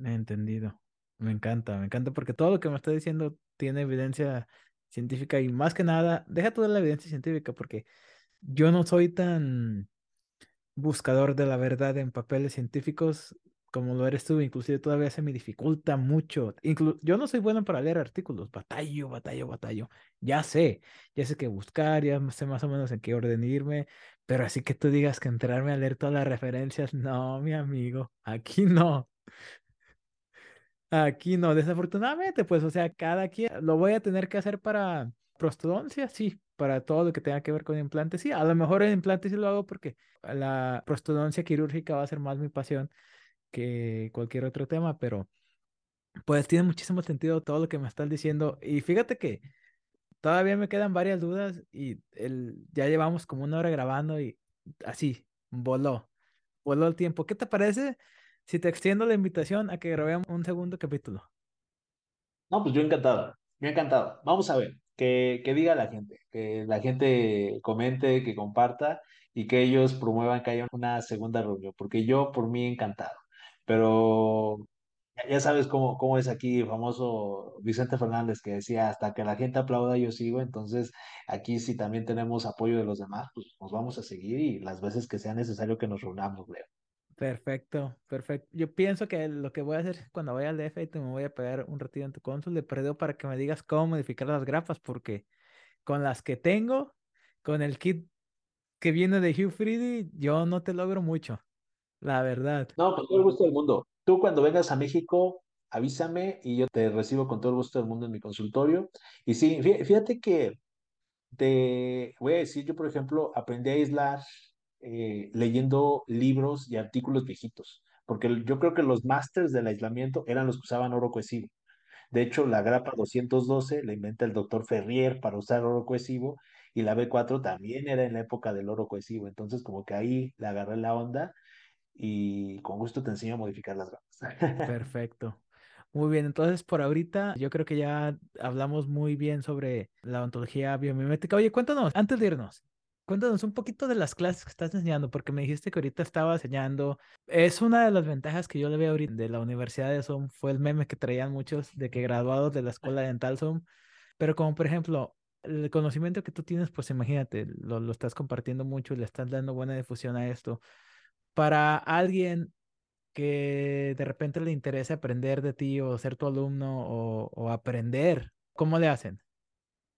S1: Entendido. Me encanta, me encanta porque todo lo que me está diciendo tiene evidencia científica y más que nada, deja toda la evidencia científica porque yo no soy tan buscador de la verdad en papeles científicos como lo eres tú, inclusive todavía se me dificulta mucho. Inclu yo no soy bueno para leer artículos, batallo, batallo, batallo. Ya sé, ya sé qué buscar, ya sé más o menos en qué orden irme, pero así que tú digas que entrarme a leer todas las referencias, no, mi amigo, aquí no. Aquí no, desafortunadamente, pues, o sea, cada quien lo voy a tener que hacer para prostodoncia, sí, para todo lo que tenga que ver con implantes, sí, a lo mejor en implantes sí lo hago porque la prostodoncia quirúrgica va a ser más mi pasión que cualquier otro tema, pero pues tiene muchísimo sentido todo lo que me estás diciendo y fíjate que todavía me quedan varias dudas y el, ya llevamos como una hora grabando y así, voló, voló el tiempo. ¿Qué te parece? Si te extiendo la invitación a que grabemos un segundo capítulo.
S2: No, pues yo encantado, yo encantado. Vamos a ver, que, que diga la gente, que la gente comente, que comparta y que ellos promuevan que haya una segunda reunión, porque yo por mí encantado. Pero ya, sabes cómo, cómo es aquí el famoso Vicente Fernández que decía, hasta que la gente aplauda yo sigo, entonces aquí si también tenemos apoyo de los demás, pues nos vamos a seguir y las veces que sea necesario que nos reunamos, Leo.
S1: Perfecto, perfecto. Yo pienso que lo que voy a hacer cuando vaya al DF me voy a pegar un ratito en tu consul de perdido para que me digas cómo modificar las grapas, porque con las que tengo, con el kit que viene de Hugh Freedy, yo no te logro mucho, la verdad.
S2: No, con todo el gusto del mundo. Tú cuando vengas a México, avísame y yo te recibo con todo el gusto del mundo en mi consultorio. Y sí, fí- fíjate que te voy a decir, yo por ejemplo, aprendí a aislar eh, leyendo libros y artículos viejitos, porque yo creo que los másters del aislamiento eran los que usaban oro cohesivo. De hecho, la grapa 212 la inventa el doctor Ferrier para usar oro cohesivo y la B4 también era en la época del oro cohesivo. Entonces, como que ahí le agarré la onda y con gusto te enseño a modificar las grapas.
S1: Perfecto. Muy bien, entonces por ahorita yo creo que ya hablamos muy bien sobre la ontología biomimética. Oye, cuéntanos, antes de irnos, cuéntanos un poquito de las clases que estás enseñando, porque me dijiste que ahorita estaba enseñando. Es una de las ventajas que yo le veo ahorita de la Universidad de Zoom, fue el meme que traían muchos de que graduados de la escuela dental Zoom, pero como por ejemplo, el conocimiento que tú tienes, pues imagínate, lo, lo estás compartiendo mucho y le estás dando buena difusión a esto. Para alguien que de repente le interese aprender de ti o ser tu alumno o, o aprender, ¿cómo le hacen?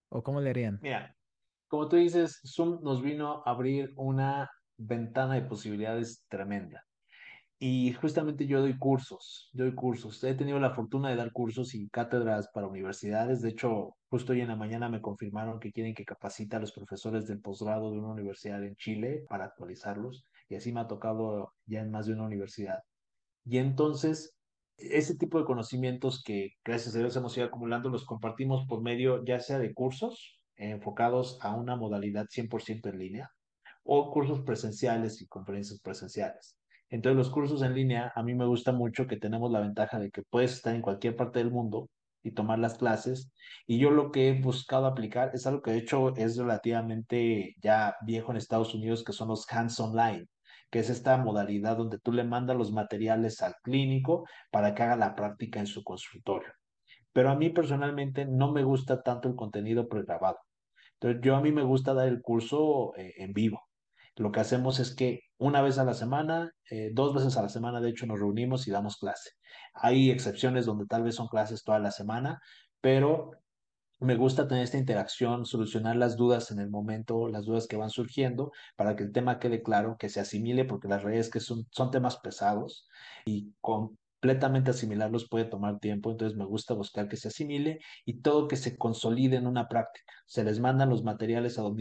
S1: ¿O cómo le harían?
S2: Mira, como tú dices, Zoom nos vino a abrir una ventana de posibilidades tremenda. Y justamente yo doy cursos, doy cursos. He tenido la fortuna de dar cursos y cátedras para universidades. De hecho, justo hoy en la mañana me confirmaron que quieren que capacite a los profesores del posgrado de una universidad en Chile para actualizarlos. Y así me ha tocado ya en más de una universidad. Y entonces, ese tipo de conocimientos que gracias a Dios hemos ido acumulando, los compartimos por medio ya sea de cursos enfocados a una modalidad 100% en línea o cursos presenciales y conferencias presenciales. Entonces los cursos en línea, a mí me gusta mucho que tenemos la ventaja de que puedes estar en cualquier parte del mundo y tomar las clases. Y yo lo que he buscado aplicar es algo que de hecho es relativamente ya viejo en Estados Unidos, que son los hands online, que es esta modalidad donde tú le mandas los materiales al clínico para que haga la práctica en su consultorio. Pero a mí personalmente no me gusta tanto el contenido pregrabado. Entonces yo a mí me gusta dar el curso eh, en vivo lo que hacemos es que una vez a la semana, eh, dos veces a la semana, de hecho, nos reunimos y damos clase. Hay excepciones donde tal vez son clases toda la semana, pero me gusta tener esta interacción, solucionar las dudas en el momento, las dudas que van surgiendo, para que el tema quede claro, que se asimile, porque las redes que son, son temas pesados y completamente asimilarlos puede tomar tiempo, entonces me gusta buscar que se asimile y todo que se consolide en una práctica. Se les mandan los materiales a domicilio